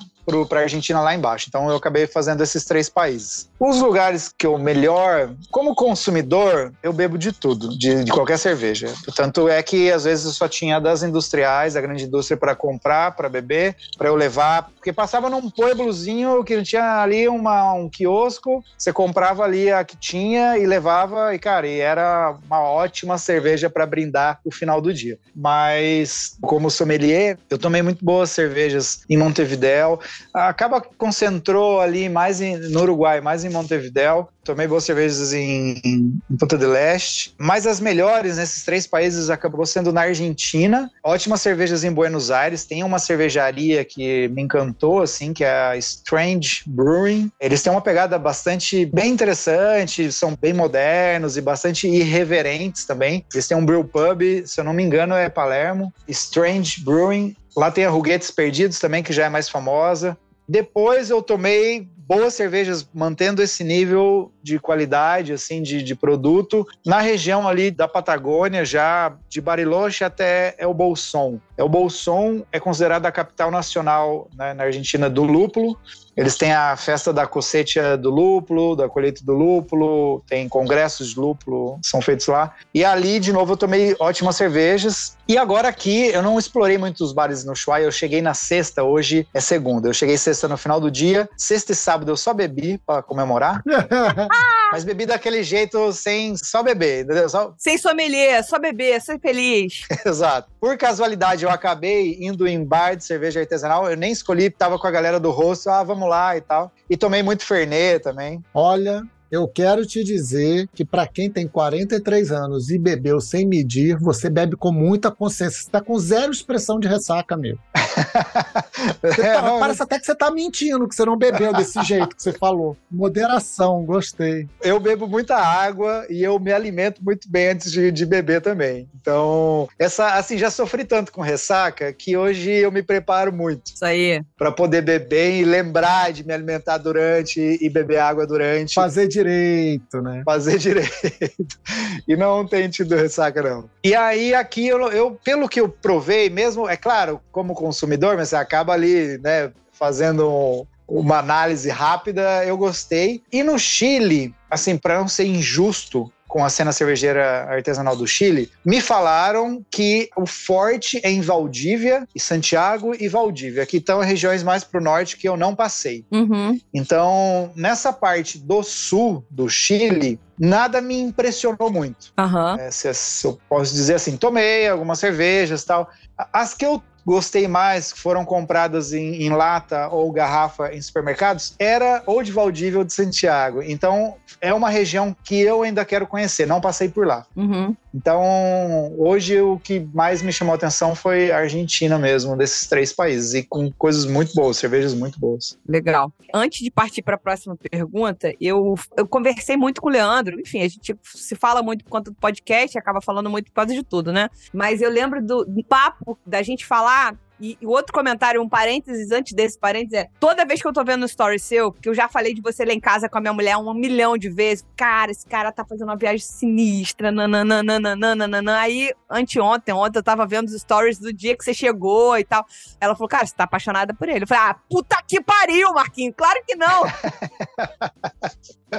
para a Argentina lá embaixo. Então eu acabei fazendo esses três países. Os lugares que eu melhor, como consumidor, eu bebo de tudo, de, de qualquer cerveja. Tanto é que às vezes eu só tinha das industriais, da grande indústria para comprar, para beber, para eu levar, porque passava num pueblozinho que tinha ali uma, um quiosco, você comprava ali a que tinha e levava, e cara, e era uma ótima cerveja para brindar o final do dia. Mas como sommelier, eu tomei muito boas cervejas em Montevidéu, acaba concentrou ali mais em, no Uruguai, mais em Montevidéu. Tomei boas cervejas em, em Ponta del Este, mas as melhores nesses três países acabou sendo na Argentina. Ótimas cervejas em Buenos Aires. Tem uma cervejaria que me encantou, assim, que é a Strange Brewing. Eles têm uma pegada bastante bem interessante, são bem modernos e bastante irreverentes também. Eles têm um brew pub, se eu não me engano, é Palermo. Strange Brewing. Lá tem a Ruguetes Perdidos também, que já é mais famosa. Depois eu tomei boas cervejas mantendo esse nível de qualidade, assim, de, de produto, na região ali da Patagônia, já de Bariloche até El Bolson. El Bolson é considerada a capital nacional né, na Argentina do lúpulo. Eles têm a festa da cocetia do lúpulo, da colheita do lúpulo, tem congressos de lúpulo, são feitos lá. E ali, de novo, eu tomei ótimas cervejas. E agora aqui, eu não explorei muito os bares no Ushuaia, eu cheguei na sexta, hoje é segunda. Eu cheguei sexta no final do dia, sexta e sábado eu só bebi para comemorar. mas bebi daquele jeito sem só beber, entendeu? Só... Sem sommelier, só beber, ser feliz. Exato. Por casualidade, eu acabei indo em bar de cerveja artesanal, eu nem escolhi, tava com a galera do rosto, ah, vamos lá e tal. E tomei muito Fernet também. Olha, eu quero te dizer que para quem tem 43 anos e bebeu sem medir, você bebe com muita consciência. Você está com zero expressão de ressaca, amigo. é, tá, parece até que você está mentindo, que você não bebeu desse jeito que você falou. Moderação, gostei. Eu bebo muita água e eu me alimento muito bem antes de, de beber também. Então, essa, assim, já sofri tanto com ressaca que hoje eu me preparo muito. Isso aí. Para poder beber e lembrar de me alimentar durante e beber água durante. Fazer de direito, né? Fazer direito. E não tem tido ressaca, não. E aí, aqui, eu, eu, pelo que eu provei, mesmo, é claro, como consumidor, mas você acaba ali, né, fazendo uma análise rápida, eu gostei. E no Chile, assim, para não ser injusto, com a cena cervejeira artesanal do Chile, me falaram que o forte é em Valdívia, e Santiago e Valdívia, que estão regiões mais para o norte que eu não passei. Uhum. Então, nessa parte do sul do Chile, nada me impressionou muito. Uhum. É, se, se, eu posso dizer assim, tomei algumas cervejas tal. As que eu gostei mais, que foram compradas em, em, lata ou garrafa em supermercados, era ou de Valdívia ou de Santiago. Então, é uma região que eu ainda quero conhecer, não passei por lá. Uhum. Então, hoje o que mais me chamou a atenção foi a Argentina mesmo, desses três países, e com coisas muito boas, cervejas muito boas. Legal. Antes de partir para a próxima pergunta, eu, eu conversei muito com o Leandro, enfim, a gente se fala muito por conta do podcast, acaba falando muito por causa de tudo, né? Mas eu lembro do, do papo da gente falar lá e, o outro comentário, um parênteses antes desse parênteses, é: toda vez que eu tô vendo um story seu, que eu já falei de você lá em casa com a minha mulher um milhão de vezes, cara, esse cara tá fazendo uma viagem sinistra, nananana. Aí, anteontem, ontem eu tava vendo os stories do dia que você chegou e tal. Ela falou, cara, você tá apaixonada por ele. Eu falei, ah, puta que pariu, Marquinhos, claro que não.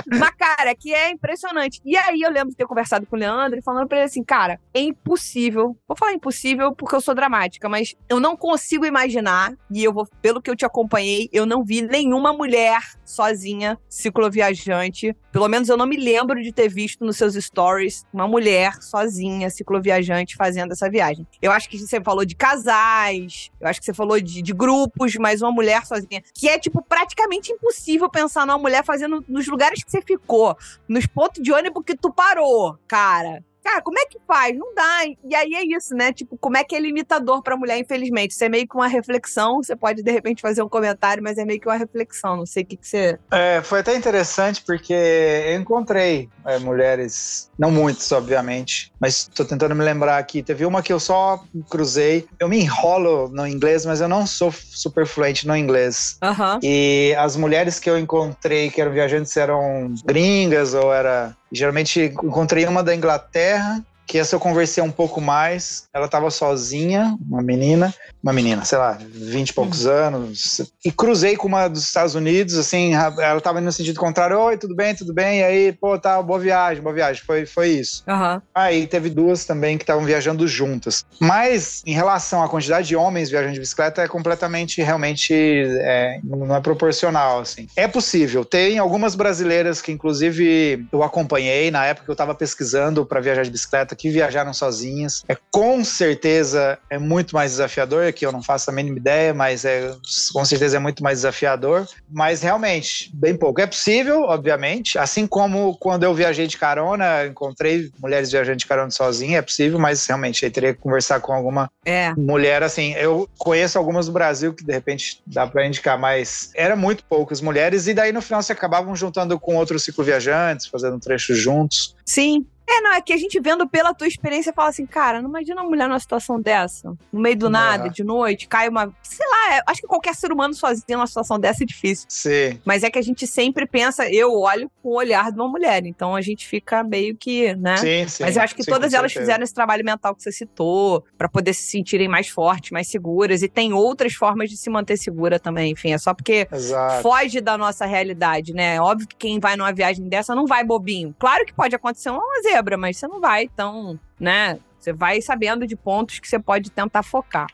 Mas, cara, que é impressionante. E aí eu lembro de ter conversado com o Leandro e falando pra ele assim, cara, é impossível. Vou falar impossível porque eu sou dramática, mas eu não consigo imaginar, e eu vou, pelo que eu te acompanhei, eu não vi nenhuma mulher sozinha, cicloviajante. Pelo menos eu não me lembro de ter visto nos seus stories uma mulher sozinha, cicloviajante, fazendo essa viagem. Eu acho que você falou de casais, eu acho que você falou de, de grupos, mas uma mulher sozinha. Que é, tipo, praticamente impossível pensar numa mulher fazendo nos lugares que você ficou, nos pontos de ônibus que tu parou, cara. Cara, como é que faz? Não dá. E aí é isso, né? Tipo, como é que é limitador pra mulher, infelizmente? Isso é meio que uma reflexão. Você pode, de repente, fazer um comentário, mas é meio que uma reflexão. Não sei o que, que você. É, foi até interessante porque eu encontrei é, mulheres, não muitas, obviamente, mas tô tentando me lembrar aqui. Teve uma que eu só cruzei. Eu me enrolo no inglês, mas eu não sou super fluente no inglês. Aham. E as mulheres que eu encontrei que eram viajantes eram gringas ou era. Geralmente encontrei uma da Inglaterra, que essa eu conversei um pouco mais. Ela estava sozinha, uma menina, uma menina, sei lá, 20 e poucos anos. E cruzei com uma dos Estados Unidos, assim, ela estava no sentido contrário: Oi, tudo bem, tudo bem? E aí, pô, tá, boa viagem, boa viagem. Foi, foi isso. Aham. Aí teve duas também que estavam viajando juntas. Mas em relação à quantidade de homens viajando de bicicleta, é completamente, realmente, é, não é proporcional, assim. É possível. Tem algumas brasileiras que, inclusive, eu acompanhei na época que eu estava pesquisando para viajar de bicicleta, que viajaram sozinhas. É com certeza é muito mais desafiador, que eu não faço a mínima ideia, mas é com certeza é muito mais desafiador. Mas realmente, bem pouco. É possível, obviamente, assim como quando eu viajei de carona, encontrei mulheres viajando de carona sozinha, é possível, mas realmente aí teria que conversar com alguma É. mulher assim. Eu conheço algumas do Brasil que de repente dá pra indicar, mas era muito poucas mulheres, e daí no final se acabavam juntando com outros cicloviajantes, fazendo um trecho juntos. Sim. É, não, é que a gente vendo pela tua experiência fala assim, cara, não imagina uma mulher numa situação dessa, no meio do nada, É. de noite, cai uma. Sei lá, é- acho que qualquer ser humano sozinho numa situação dessa é difícil. Sim. Mas é que a gente sempre pensa, eu olho com o olhar de uma mulher, então a gente fica meio que, né? Sim, sim. Mas eu acho que sim, todas elas fizeram esse trabalho mental que você citou, pra poder se sentirem mais fortes, mais seguras. E tem outras formas de se manter segura também. Enfim, é só porque Exato. foge da nossa realidade, né? Óbvio que quem vai numa viagem dessa não vai bobinho. Claro que pode acontecer uma zebra, mas você não vai tão, né? Você vai sabendo de pontos que você pode tentar focar.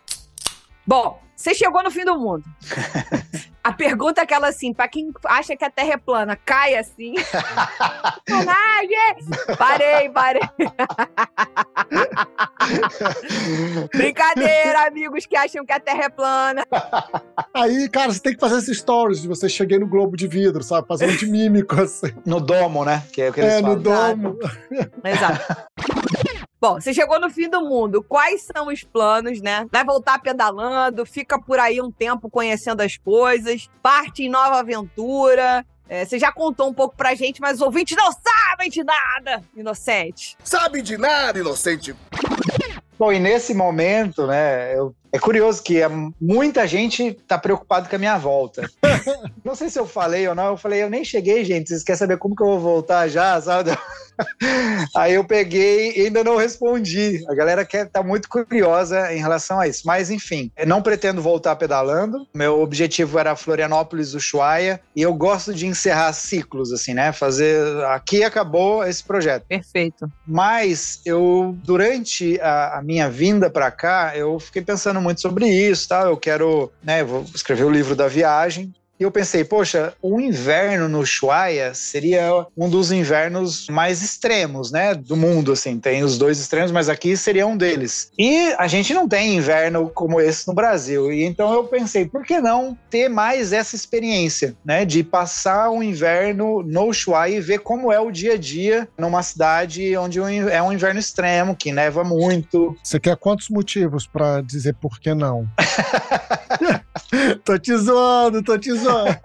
Bom, você chegou no fim do mundo. A pergunta é aquela assim, pra quem acha que a Terra é plana, cai assim. Personagem! Parei, parei. Brincadeira, amigos que acham que a Terra é plana. Aí, cara, você tem que fazer esses stories de você cheguei no globo de vidro, sabe? Fazendo de mímico, assim. No domo, né? Que é o que eles É, no falam. domo. Exato. Bom, você chegou no fim do mundo. Quais são os planos, né? Vai voltar pedalando, fica por aí um tempo conhecendo as coisas, parte em nova aventura. É, você já contou um pouco pra gente, mas os ouvintes não sabem de nada, inocente. Sabe de nada, inocente. Bom, e nesse momento, né, eu- é curioso que é, muita gente tá preocupado com a minha volta. não sei se eu falei ou não, eu falei, eu nem cheguei, gente, vocês querem saber como que eu vou voltar já, sabe? Aí eu peguei e ainda não respondi. A galera quer tá muito curiosa em relação a isso. Mas enfim, eu não pretendo voltar pedalando. Meu objetivo era Florianópolis, Ushuaia, e eu gosto de encerrar ciclos assim, né? Fazer aqui acabou esse projeto. Perfeito. Mas eu, durante a, a minha vinda para cá, eu fiquei pensando muito sobre isso, tá? Eu quero, né, vou escrever o livro da viagem. E eu pensei, poxa, o inverno no Ushuaia seria um dos invernos mais extremos, né, do mundo, assim. Tem os dois extremos, mas aqui seria um deles. E a gente não tem inverno como esse no Brasil. E então eu pensei, por que não ter mais essa experiência, né, de passar o inverno no Ushuaia e ver como é o dia a dia numa cidade onde é um inverno extremo, que neva muito. Você quer quantos motivos pra dizer por que não? tô te zoando, tô te zoando.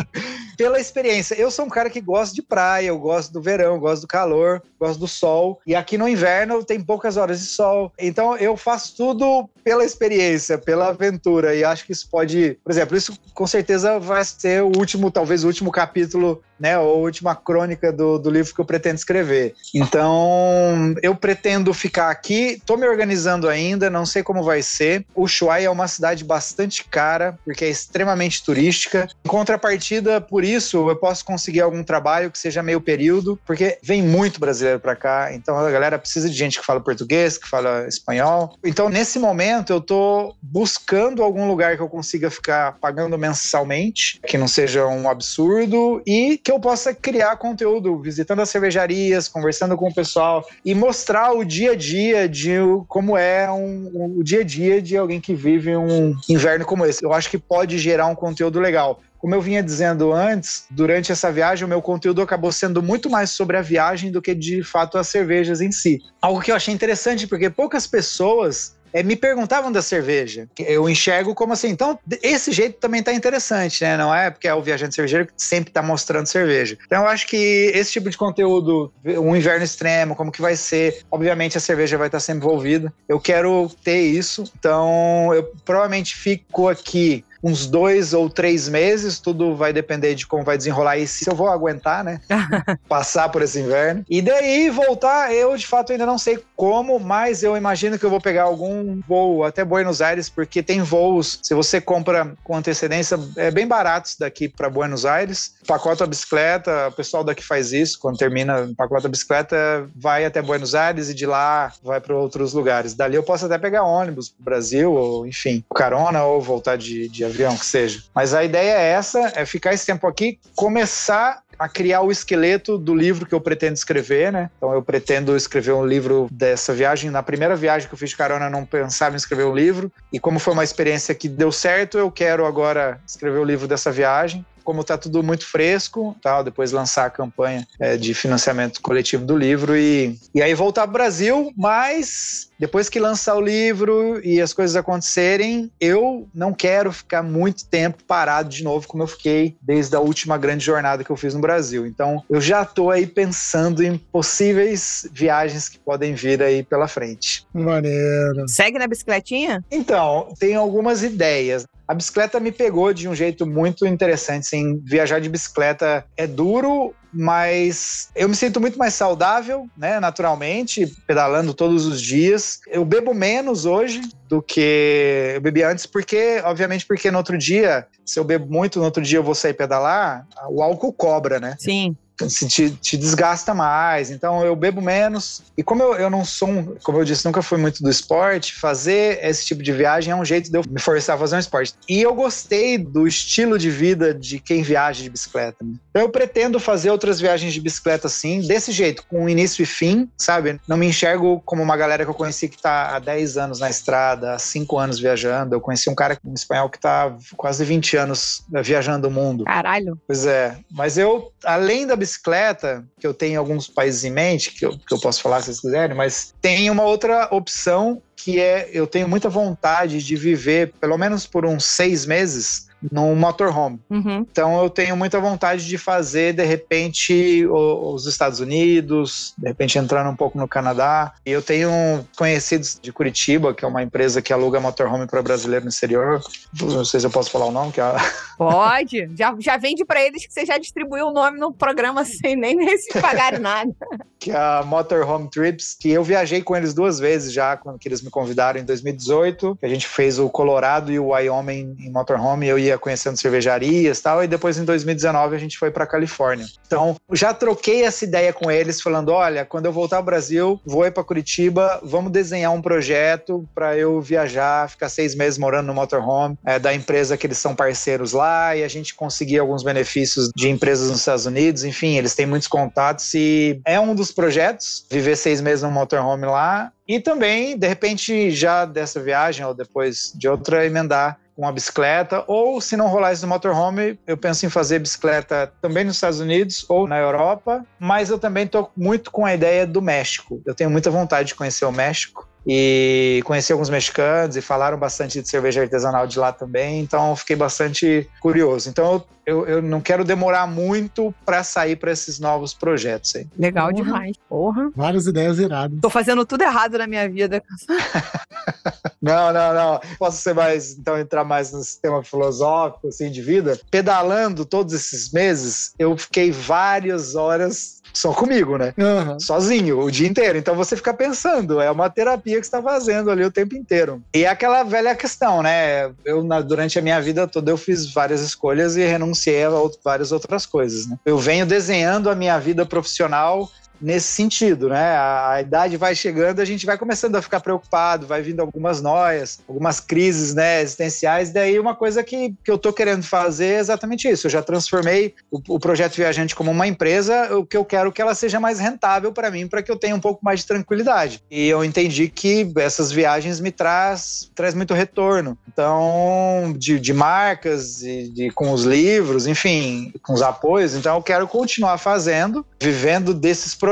Pela experiência, eu sou um cara que gosta de praia, eu gosto do verão, gosto do calor, gosto do sol. E aqui no inverno tem poucas horas de sol. Então eu faço tudo pela experiência, pela aventura. E acho que isso pode. Por exemplo, isso com certeza vai ser o último, talvez o último capítulo, né? Ou última crônica do, do livro que eu pretendo escrever. Então eu pretendo ficar aqui, tô me organizando ainda, não sei como vai ser. O Ushuaia é uma cidade bastante cara, porque é extremamente turística. Em contrapartida, por isso, eu posso conseguir algum trabalho que seja meio período, porque vem muito brasileiro para cá, então a galera precisa de gente que fala português, que fala espanhol. Então, nesse momento, eu tô buscando algum lugar que eu consiga ficar pagando mensalmente, que não seja um absurdo e que eu possa criar conteúdo, visitando as cervejarias, conversando com o pessoal e mostrar o dia a dia de como é um, um- o dia a dia de alguém que vive um inverno como esse. Eu acho que pode gerar um conteúdo legal. como eu vinha dizendo antes, durante essa viagem o meu conteúdo acabou sendo muito mais sobre a viagem do que de fato as cervejas em si. Algo que eu achei interessante porque poucas pessoas é, me perguntavam da cerveja. Eu enxergo como assim, então esse jeito também está interessante, né? Não é porque é o viajante cervejeiro que sempre está mostrando cerveja. Então eu acho que esse tipo de conteúdo, um inverno extremo, como que vai ser, obviamente a cerveja vai estar tá sempre envolvida. Eu quero ter isso, então eu provavelmente fico aqui uns dois ou três meses, tudo vai depender de como vai desenrolar e se eu vou aguentar, né? Passar por esse inverno. E daí voltar, eu de fato ainda não sei como, mas eu imagino que eu vou pegar algum voo até Buenos Aires, porque tem voos, se você compra com antecedência, é bem baratos daqui para Buenos Aires. Pacote a bicicleta, o pessoal daqui faz isso, quando termina o pacote a bicicleta, vai até Buenos Aires e de lá vai para outros lugares. Dali eu posso até pegar ônibus pro Brasil, ou enfim, carona, ou voltar de, de avião, que seja. Mas a ideia é essa, é ficar esse tempo aqui, começar a criar o esqueleto do livro que eu pretendo escrever, né? Então eu pretendo escrever um livro dessa viagem. Na primeira viagem que eu fiz de carona, eu não pensava em escrever um livro. E como foi uma experiência que deu certo, eu quero agora escrever o livro dessa viagem como está tudo muito fresco, tal, depois lançar a campanha é, de financiamento coletivo do livro e, e aí voltar para o Brasil, mas depois que lançar o livro e as coisas acontecerem, eu não quero ficar muito tempo parado de novo como eu fiquei desde a última grande jornada que eu fiz no Brasil. Então, eu já estou aí pensando em possíveis viagens que podem vir aí pela frente. Maneiro. Segue na bicicletinha? Então, tem algumas ideias. A bicicleta me pegou de um jeito muito interessante. Assim, viajar de bicicleta é duro, mas eu me sinto muito mais saudável, né, naturalmente, pedalando todos os dias. Eu bebo menos hoje do que eu bebi antes, porque, obviamente, porque no outro dia, se eu bebo muito, no outro dia eu vou sair pedalar, o álcool cobra, né? Sim se te, te, desgasta mais. Então eu bebo menos. E como eu, eu não sou, um, como eu disse, nunca fui muito do esporte, fazer esse tipo de viagem é um jeito de eu me forçar a fazer um esporte. E eu gostei do estilo de vida de quem viaja de bicicleta. Né? Então eu pretendo fazer outras viagens de bicicleta assim, desse jeito, com início e fim, sabe? Não me enxergo como uma galera que eu conheci que tá há 10 anos na estrada, há 5 anos viajando. Eu conheci um cara, um espanhol, que tá quase 20 anos viajando o mundo. Caralho. Pois é. Mas eu, além da bicicleta, que eu tenho alguns países em mente, que eu, que eu posso falar se vocês quiserem, mas tem uma outra opção que é eu tenho muita vontade de viver, pelo menos por uns seis meses, no motorhome. Uhum. Então eu tenho muita vontade de fazer, de repente, os Estados Unidos, de repente entrando um pouco no Canadá. E eu tenho conhecidos de Curitiba, que é uma empresa que aluga motorhome para brasileiro no exterior. Não sei se eu posso falar o nome. Que é... Pode. Já, já vende para eles que você já distribuiu o nome no programa sem nem se pagar nada. que é a Motorhome Trips, que eu viajei com eles duas vezes já, quando eles me convidaram em 2018. A gente fez o Colorado e o Wyoming em motorhome. Eu ia ia conhecendo cervejarias e tal, e depois em 2019 a gente foi para Califórnia. Então, já troquei essa ideia com eles, falando: olha, quando eu voltar ao Brasil, vou ir para Curitiba, vamos desenhar um projeto para eu viajar, ficar seis meses morando no motorhome é, da empresa que eles são parceiros lá e a gente conseguir alguns benefícios de empresas nos Estados Unidos. Enfim, eles têm muitos contatos e é um dos projetos, viver seis meses no motorhome lá. E também, de repente, já dessa viagem ou depois de outra, emendar com a bicicleta, ou se não rolar isso no motorhome, eu penso em fazer bicicleta também nos Estados Unidos ou na Europa, mas eu também estou muito com a ideia do México. Eu tenho muita vontade de conhecer o México e conheci alguns mexicanos e falaram bastante de cerveja artesanal de lá também, então fiquei bastante curioso. Então eu, eu não quero demorar muito para sair para esses novos projetos aí. Legal Porra. demais. Porra. Várias ideias iradas. Tô fazendo tudo errado na minha vida. não, não, não. Posso ser mais, então, entrar mais no sistema filosófico, assim, de vida. Pedalando todos esses meses, eu fiquei várias horas só comigo, né? Uhum. Sozinho, o dia inteiro. Então você fica pensando, é uma terapia que você está fazendo ali o tempo inteiro. E é aquela velha questão, né? Eu, na, durante a minha vida toda, eu fiz várias escolhas e renunciei a várias outras coisas, né? Eu venho desenhando a minha vida profissional nesse sentido, né? A, a, idade vai chegando, a gente vai começando a ficar preocupado, vai vindo algumas noias, algumas crises, né, existenciais. Daí uma coisa que, que eu tô querendo fazer é exatamente isso. Eu já transformei o, o projeto Viajante como uma empresa, o que eu quero que ela seja mais rentável para mim, para que eu tenha um pouco mais de tranquilidade. E eu entendi que essas viagens me traz, traz muito retorno. Então, de, de marcas, de, de, com os livros, enfim, com os apoios. Então, eu quero continuar fazendo, vivendo desses projetos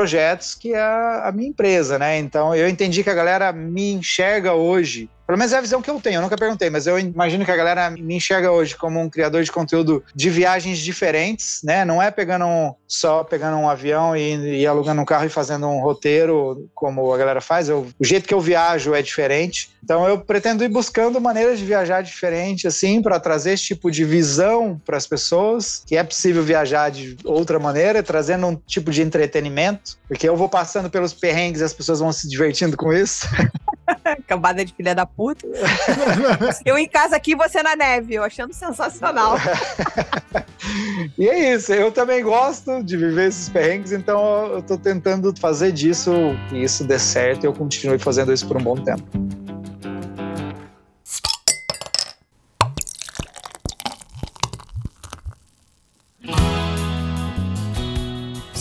que é a, a minha empresa, né? Então, eu entendi que a galera me enxerga hoje pelo menos é a visão que eu tenho, eu nunca perguntei, mas eu imagino que a galera me enxerga hoje como um criador de conteúdo de viagens diferentes, né? Não é pegando um, só pegando um avião e, e, alugando um carro e fazendo um roteiro como a galera faz. Eu, o jeito que eu viajo é diferente. Então eu pretendo ir buscando maneiras de viajar diferente, assim, para trazer esse tipo de visão para as pessoas, que é possível viajar de outra maneira, trazendo um tipo de entretenimento, porque eu vou passando pelos perrengues e as pessoas vão se divertindo com isso. Cambada de filha da puta. eu em casa aqui, você na neve, eu achando sensacional. e é isso, eu também gosto de viver esses perrengues, então eu tô tentando fazer disso e isso dê certo e eu continue fazendo isso por um bom tempo.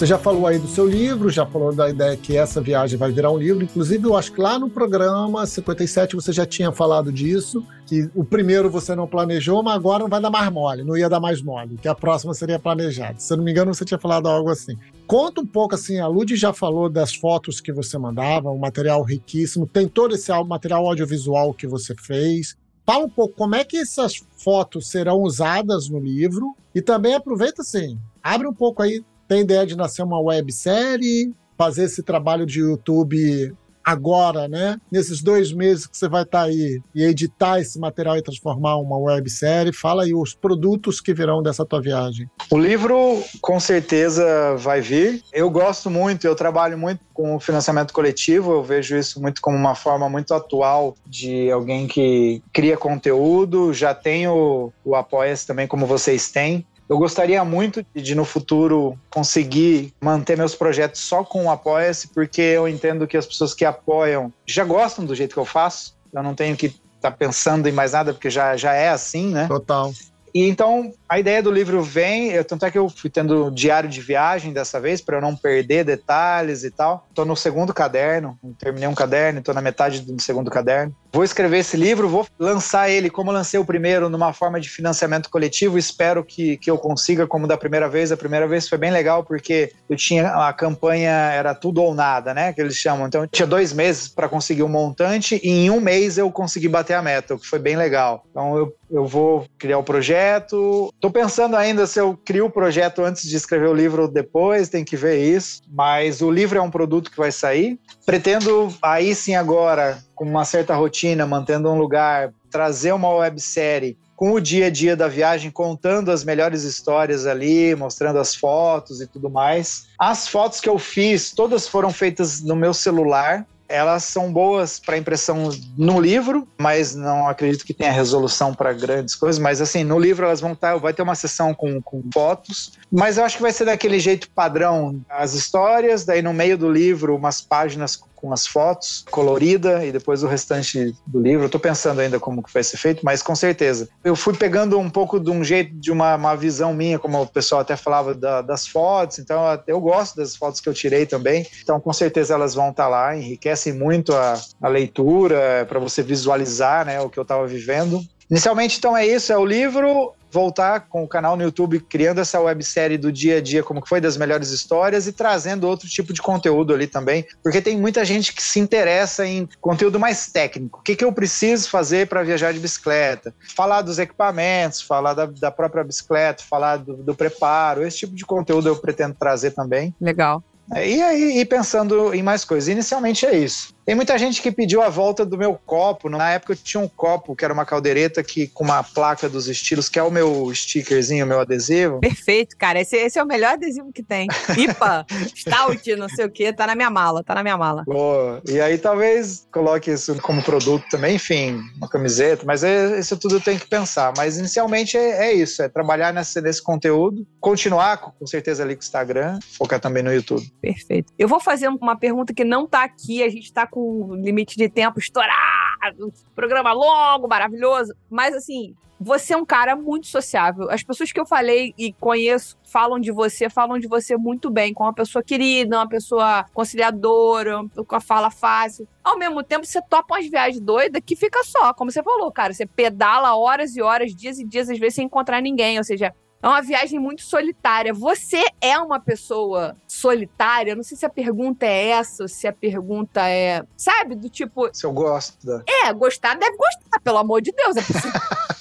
Você já falou aí do seu livro, já falou da ideia que essa viagem vai virar um livro. Inclusive, eu acho que lá no programa 57 você já tinha falado disso, que o primeiro você não planejou, mas agora não vai dar mais mole, não ia dar mais mole, que a próxima seria planejada. Se eu não me engano, você tinha falado algo assim. Conta um pouco assim, a Lud já falou das fotos que você mandava, um material riquíssimo, tem todo esse material audiovisual que você fez. Fala um pouco como é que essas fotos serão usadas no livro e também aproveita assim, abre um pouco aí tem ideia de nascer uma websérie, fazer esse trabalho de YouTube agora, né? Nesses dois meses que você vai estar tá aí e editar esse material e transformar uma websérie, fala aí os produtos que virão dessa tua viagem. O livro com certeza vai vir. Eu gosto muito, eu trabalho muito com o financiamento coletivo, eu vejo isso muito como uma forma muito atual de alguém que cria conteúdo, já tem o, o Apoia-se também como vocês têm. Eu gostaria muito de, no futuro, conseguir manter meus projetos só com o Apoia-se, porque eu entendo que as pessoas que apoiam já gostam do jeito que eu faço. Eu não tenho que estar tá pensando em mais nada, porque já, já é assim, né? Total. E então a ideia do livro vem, eu, tanto é que eu fui tendo diário de viagem dessa vez, para eu não perder detalhes e tal. Estou no segundo caderno, terminei um caderno, estou na metade do segundo caderno. Vou escrever esse livro, vou lançar ele como lancei o primeiro, numa forma de financiamento coletivo. Espero que, que eu consiga, como da primeira vez. A primeira vez foi bem legal, porque eu tinha a campanha, era tudo ou nada, né? Que eles chamam. Então eu tinha dois meses para conseguir um montante e em um mês eu consegui bater a meta, o que foi bem legal. Então eu, eu vou criar o projeto. Estou pensando ainda se eu crio o projeto antes de escrever o livro ou depois, tem que ver isso. Mas o livro é um produto que vai sair. Pretendo aí sim agora com uma certa rotina, mantendo um lugar, trazer uma websérie com o dia a dia da viagem, contando as melhores histórias ali, mostrando as fotos e tudo mais. As fotos que eu fiz, todas foram feitas no meu celular. Elas são boas para impressão no livro, mas não acredito que tenha resolução para grandes coisas. Mas assim, no livro elas vão estar, tá, vai ter uma sessão com, com fotos, mas eu acho que vai ser daquele jeito padrão, as histórias, daí no meio do livro umas páginas com as fotos, colorida, e depois o restante do livro. Tô pensando ainda como que vai ser feito, mas com certeza. Eu fui pegando um pouco de um jeito, de uma, uma visão minha, como o pessoal até falava da, das fotos, então eu gosto das fotos que eu tirei também. Então, com certeza elas vão estar tá lá, enriquecem muito a, a leitura, para você visualizar né, o que eu estava vivendo. Inicialmente, então, é isso: é o livro, voltar com o canal no YouTube, criando essa websérie do dia a dia, como que foi das melhores histórias e trazendo outro tipo de conteúdo ali também, porque tem muita gente que se interessa em conteúdo mais técnico. O que, que eu preciso fazer para viajar de bicicleta? Falar dos equipamentos, falar da, da própria bicicleta, falar do, do preparo, esse tipo de conteúdo eu pretendo trazer também. Legal. E aí, e pensando em mais coisas. Inicialmente é isso. Tem muita gente que pediu a volta do meu copo. Na época eu tinha um copo que era uma caldeireta que com uma placa dos estilos, que é o meu stickerzinho, o meu adesivo. Perfeito, cara. Esse, esse é o melhor adesivo que tem. IPA, Stout, não sei o que, tá na minha mala, tá na minha mala. Boa. E aí talvez coloque isso como produto também, enfim, uma camiseta, mas é, isso tudo eu tenho que pensar. Mas inicialmente é, é isso, é trabalhar nesse, nesse conteúdo, continuar com certeza ali com o Instagram, focar também no YouTube. Perfeito. Eu vou fazer uma pergunta que não tá aqui, a gente tá com limite de tempo estourado, programa longo, maravilhoso, mas assim, você é um cara muito sociável. As pessoas que eu falei e conheço falam de você, falam de você muito bem, como uma pessoa querida, uma pessoa conciliadora, com a fala fácil. Ao mesmo tempo, você topa umas viagens doidas que fica só, como você falou, cara. Você pedala horas e horas, dias e dias, às vezes, sem encontrar ninguém. Ou seja, é uma viagem muito solitária. Você é uma pessoa solitária? Não sei se a pergunta é essa, se a pergunta é. Sabe? Do tipo. Se eu gosto. É, gostar deve gostar, pelo amor de Deus. É possível.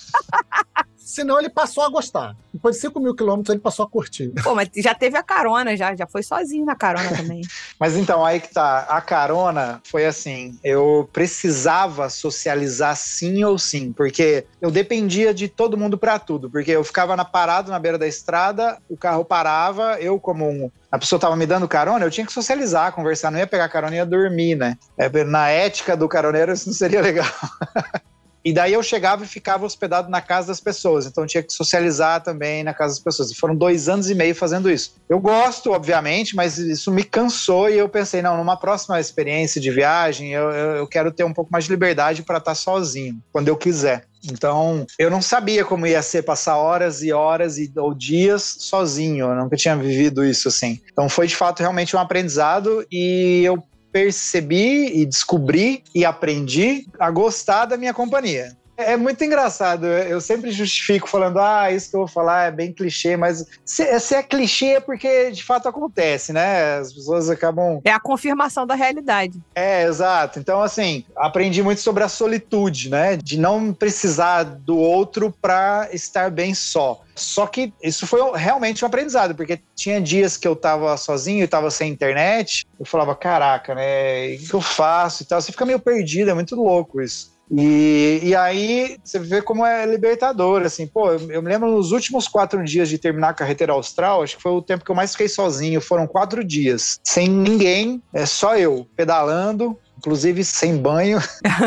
Senão ele passou a gostar. Depois de 5 mil quilômetros, ele passou a curtir. Pô, mas já teve a carona, já, já foi sozinho na carona também. mas então, aí que tá. A carona foi assim: eu precisava socializar sim ou sim, porque eu dependia de todo mundo para tudo. Porque eu ficava na parada na beira da estrada, o carro parava, eu, como um a pessoa tava me dando carona, eu tinha que socializar, conversar, não ia pegar carona, ia dormir, né? É, na ética do caroneiro, isso não seria legal. E daí eu chegava e ficava hospedado na casa das pessoas, então tinha que socializar também na casa das pessoas. E foram dois anos e meio fazendo isso. Eu gosto, obviamente, mas isso me cansou e eu pensei, não, numa próxima experiência de viagem, eu, eu quero ter um pouco mais de liberdade para estar sozinho, quando eu quiser. Então, eu não sabia como ia ser passar horas e horas e, ou dias sozinho, eu nunca tinha vivido isso assim. Então, foi de fato realmente um aprendizado e eu percebi e descobri e aprendi a gostar da minha companhia. É muito engraçado. Eu sempre justifico falando, ah, isso que eu vou falar é bem clichê, mas se, se, é clichê é porque de fato acontece, né? As pessoas acabam. É a confirmação da realidade. É, exato. Então, assim, aprendi muito sobre a solitude, né? De não precisar do outro para estar bem só. Só que isso foi realmente um aprendizado, porque tinha dias que eu tava sozinho e tava sem internet, eu falava, caraca, né? O que eu faço e tal? Você fica meio perdido, é muito louco isso. E, e aí você vê como é libertador, assim, pô, eu, eu, me lembro nos últimos quatro dias de terminar a carreteira austral, acho que foi o tempo que eu mais fiquei sozinho, foram quatro dias, sem ninguém, é só eu, pedalando, inclusive sem banho,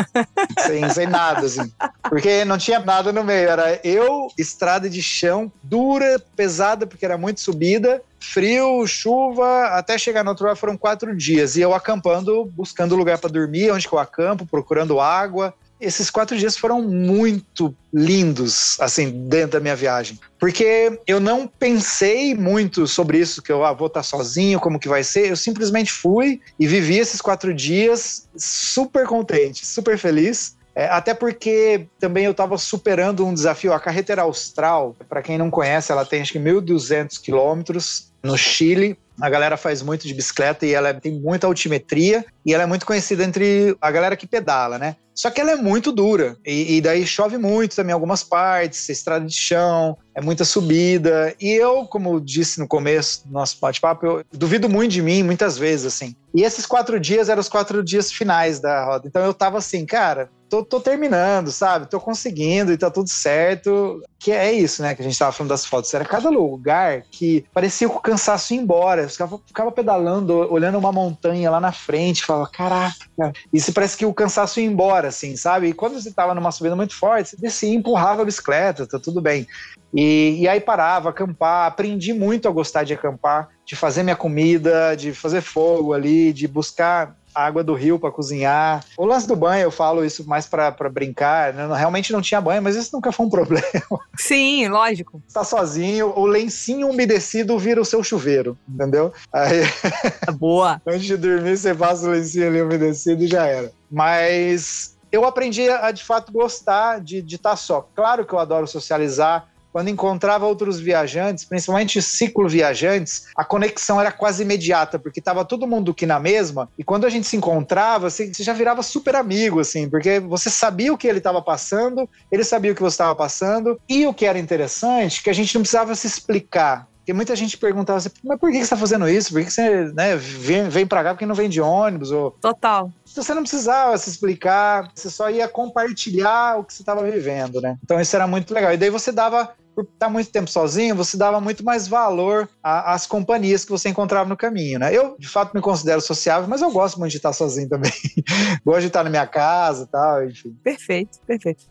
sem, sem nada, assim. Porque não tinha nada no meio, era eu, estrada de chão, dura, pesada, porque era muito subida, frio, chuva, até chegar no outro lado foram quatro dias. E eu acampando, buscando lugar para dormir, onde que eu acampo, procurando água, esses quatro dias foram muito lindos, assim, dentro da minha viagem. Porque eu não pensei muito sobre isso, que eu ah, vou estar sozinho, como que vai ser. Eu simplesmente fui e vivi esses quatro dias super contente, super feliz. É, até porque também eu estava superando um desafio. A carretera austral, para quem não conhece, ela tem acho que 1.200 quilômetros no Chile. A galera faz muito de bicicleta e ela tem muita altimetria e ela é muito conhecida entre a galera que pedala, né? Só que ela é muito dura e, e daí chove muito também algumas partes, estrada de chão, é muita subida. E eu, como disse no começo do nosso bate-papo, eu duvido muito de mim muitas vezes, assim. E esses quatro dias eram os quatro dias finais da roda. Então eu tava assim, cara, tô, tô, terminando, sabe? Tô conseguindo e tá tudo certo. Que é isso, né? Que a gente tava falando das fotos. Era cada lugar que parecia o cansaço ia embora. Eu ficava, ficava pedalando, olhando uma montanha lá na frente, falava, caraca. Isso parece que o cansaço ia embora, assim, sabe? E quando você tava numa subida muito forte, você descia empurrava a bicicleta, tá tudo bem. E, e, aí parava, acampar, aprendi muito a gostar de acampar, de fazer minha comida, de fazer fogo ali, de buscar água do rio para cozinhar. O lance do banho, eu falo isso mais para brincar, né? Realmente não tinha banho, mas isso nunca foi um problema. Sim, lógico. Tá sozinho, o lencinho umedecido vira o seu chuveiro, entendeu? Aí... Boa! Antes de dormir, você passa o lencinho ali umedecido e já era. Mas eu aprendi a, de fato, gostar de estar tá só. Claro que eu adoro socializar, quando encontrava outros viajantes, principalmente ciclo viajantes, a conexão era quase imediata, porque estava todo mundo aqui na mesma, e quando a gente se encontrava, você, já virava super amigo, assim, porque você sabia o que ele estava passando, ele sabia o que você estava passando, e o que era interessante, que a gente não precisava se explicar Porque muita gente perguntava assim, mas por que você está fazendo isso? Por que você né, vem, vem para cá porque não vem de ônibus? Ou... Total. Você não precisava se explicar, você só ia compartilhar o que você estava vivendo, né? Então isso era muito legal. E daí você dava por estar muito tempo sozinho, você dava muito mais valor às companhias que você encontrava no caminho, né? Eu, de fato, me considero sociável, mas eu gosto muito de estar sozinho também. gosto de estar na minha casa e tal, enfim. Perfeito, perfeito.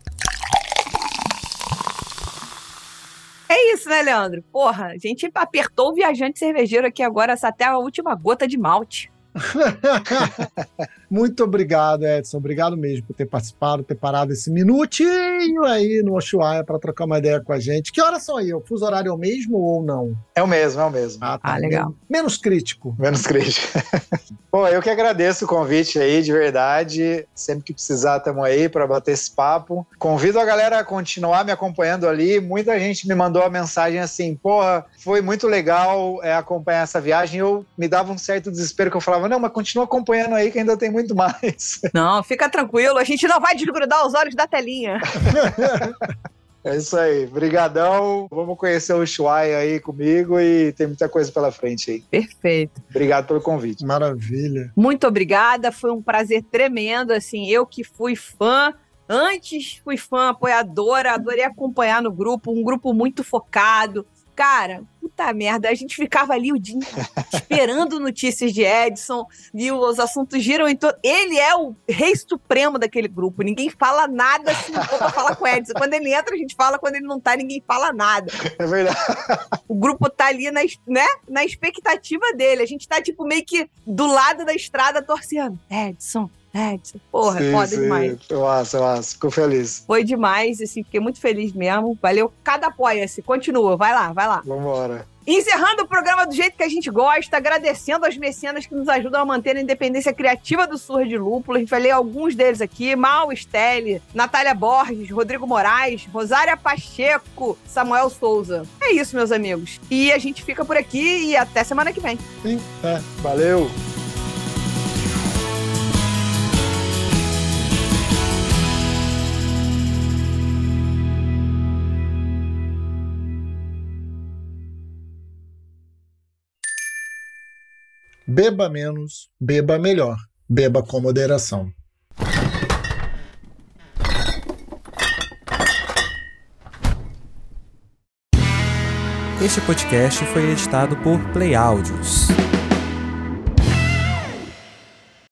É isso, né, Leandro? Porra, a gente apertou o viajante cervejeiro aqui agora até a última gota de malte. Muito obrigado, Edson. Obrigado mesmo por ter participado, ter parado esse minutinho aí no Ushuaia para trocar uma ideia com a gente. Que horas são aí? O fuso horário é o mesmo ou não? É o mesmo, é o mesmo. Ah, tá. Ah, legal. Menos crítico. Menos crítico. Bom, eu que agradeço o convite aí, de verdade. Sempre que precisar, estamos aí para bater esse papo. Convido a galera a continuar me acompanhando ali. Muita gente me mandou a mensagem assim: porra, foi muito legal é, acompanhar essa viagem. Eu me dava um certo desespero que eu falava: não, mas continua acompanhando aí que ainda tem muito mais. Não, fica tranquilo, a gente não vai desgrudar os olhos da telinha. É isso aí. Brigadão. Vamos conhecer o Ushuaia aí comigo e tem muita coisa pela frente aí. Perfeito. Obrigado pelo convite. Maravilha. Muito obrigada. Foi um prazer tremendo. Assim, eu que fui fã. Antes fui fã apoiadora, adorei acompanhar no grupo, um grupo muito focado, Cara, puta merda, a gente ficava ali o dia esperando notícias de Edson e os assuntos giram em torno. Ele é o rei supremo daquele grupo. Ninguém fala nada se não for pra falar com o Edson. Quando ele entra, a gente fala. Quando ele não tá, ninguém fala nada. É verdade. O grupo tá ali na, né, na expectativa dele. A gente tá, tipo, meio que do lado da estrada torcendo. Edson, Edson. Porra, sim, foda sim. demais. Massa, massa. Fico feliz. Foi demais, assim, fiquei muito feliz mesmo. Valeu. Cada apoia-se. Continua, vai lá, vai lá. Vambora. Encerrando o programa do jeito que a gente gosta, agradecendo aos mecenas que nos ajudam a manter a independência criativa do Surra de Lúpulo. A gente vai ler alguns deles aqui: Mal Stelle, Natália Borges, Rodrigo Moraes, Rosária Pacheco, Samuel Souza. É isso, meus amigos. E a gente fica por aqui e até semana que vem. Sim, é. Valeu. Beba menos, beba melhor. Beba com moderação. Este podcast foi editado por Play Áudios.